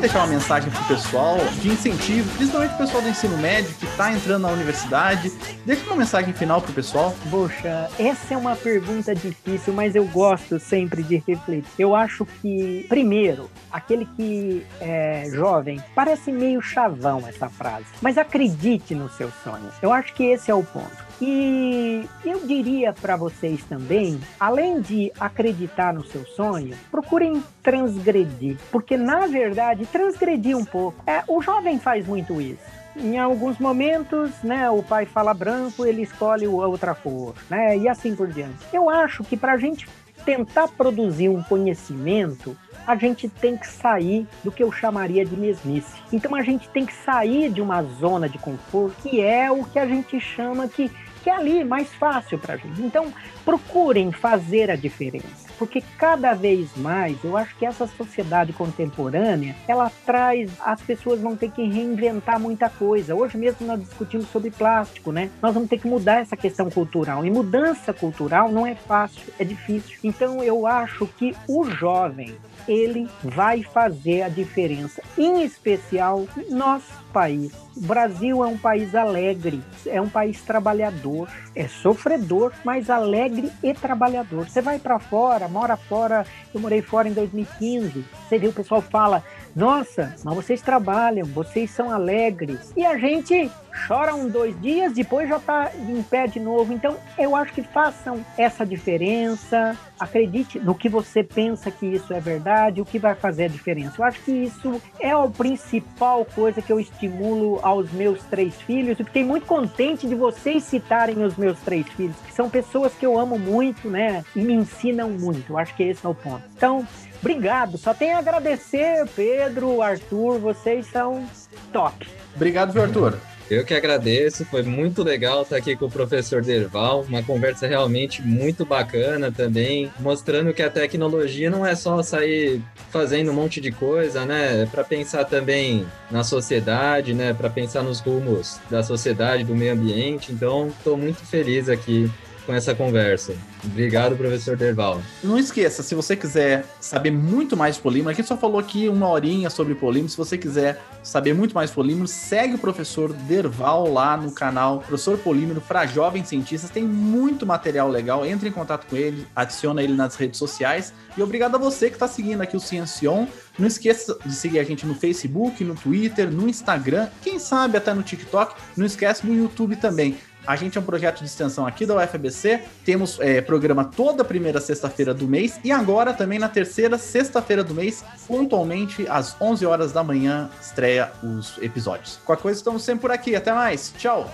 quer deixar uma mensagem pro pessoal de incentivo, principalmente o pessoal do ensino médio que está entrando na universidade? Deixa uma mensagem final pro pessoal. Poxa, essa é uma pergunta difícil, mas eu gosto sempre de refletir. Eu acho que, primeiro, aquele que é jovem, parece meio chavão essa frase, mas acredite nos seus sonhos. Eu acho que esse é o ponto. E eu diria para vocês também, além de acreditar no seu sonho, procurem transgredir, porque na verdade transgredir um pouco. É, o jovem faz muito isso em alguns momentos, né, o pai fala branco, ele escolhe outra cor, né, e assim por diante. Eu acho que para a gente tentar produzir um conhecimento, a gente tem que sair do que eu chamaria de mesmice. Então a gente tem que sair de uma zona de conforto, que é o que a gente chama que que é ali mais fácil para a gente. Então, procurem fazer a diferença, porque cada vez mais eu acho que essa sociedade contemporânea ela traz as pessoas vão ter que reinventar muita coisa. Hoje mesmo nós discutimos sobre plástico, né? Nós vamos ter que mudar essa questão cultural e mudança cultural não é fácil, é difícil. Então eu acho que o jovem ele vai fazer a diferença, em especial nosso país. O Brasil é um país alegre, é um país trabalhador, é sofredor, mas alegre e trabalhador. Você vai para fora, mora fora, eu morei fora em 2015. Você vê o pessoal fala: "Nossa, mas vocês trabalham, vocês são alegres". E a gente chora um dois dias, depois já está em pé de novo. Então, eu acho que façam essa diferença. Acredite no que você pensa que isso é verdade, o que vai fazer a diferença. Eu acho que isso é a principal coisa que eu estimulo aos meus três filhos. E fiquei muito contente de vocês citarem os meus três filhos, são pessoas que eu amo muito, né? E me ensinam muito. Eu acho que esse é o ponto. Então, obrigado. Só tenho a agradecer, Pedro, Arthur. Vocês são top. Obrigado, viu, Arthur. Eu que agradeço, foi muito legal estar aqui com o professor Derval, uma conversa realmente muito bacana também, mostrando que a tecnologia não é só sair fazendo um monte de coisa, né? É para pensar também na sociedade, né? Para pensar nos rumos da sociedade, do meio ambiente. Então, estou muito feliz aqui com essa conversa. Obrigado, professor Derval. Não esqueça, se você quiser saber muito mais de polímero, a gente só falou aqui uma horinha sobre polímero. Se você quiser saber muito mais de polímero, segue o professor Derval lá no canal Professor Polímero para jovens cientistas. Tem muito material legal. Entre em contato com ele, adiciona ele nas redes sociais. E obrigado a você que está seguindo aqui o Ciencion. Não esqueça de seguir a gente no Facebook, no Twitter, no Instagram, quem sabe até no TikTok. Não esquece no YouTube também. A gente é um projeto de extensão aqui da UFBC. Temos é, programa toda primeira sexta-feira do mês e agora também na terceira sexta-feira do mês, pontualmente às 11 horas da manhã, estreia os episódios. Qualquer coisa, estamos sempre por aqui. Até mais. Tchau.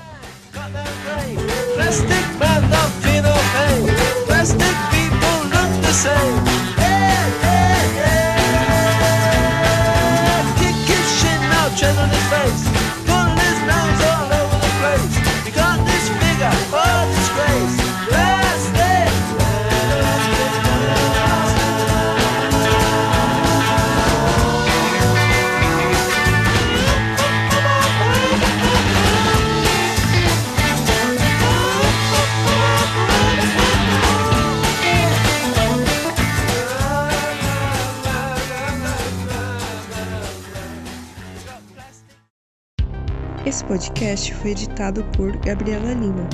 Esse podcast foi editado por Gabriela Lima.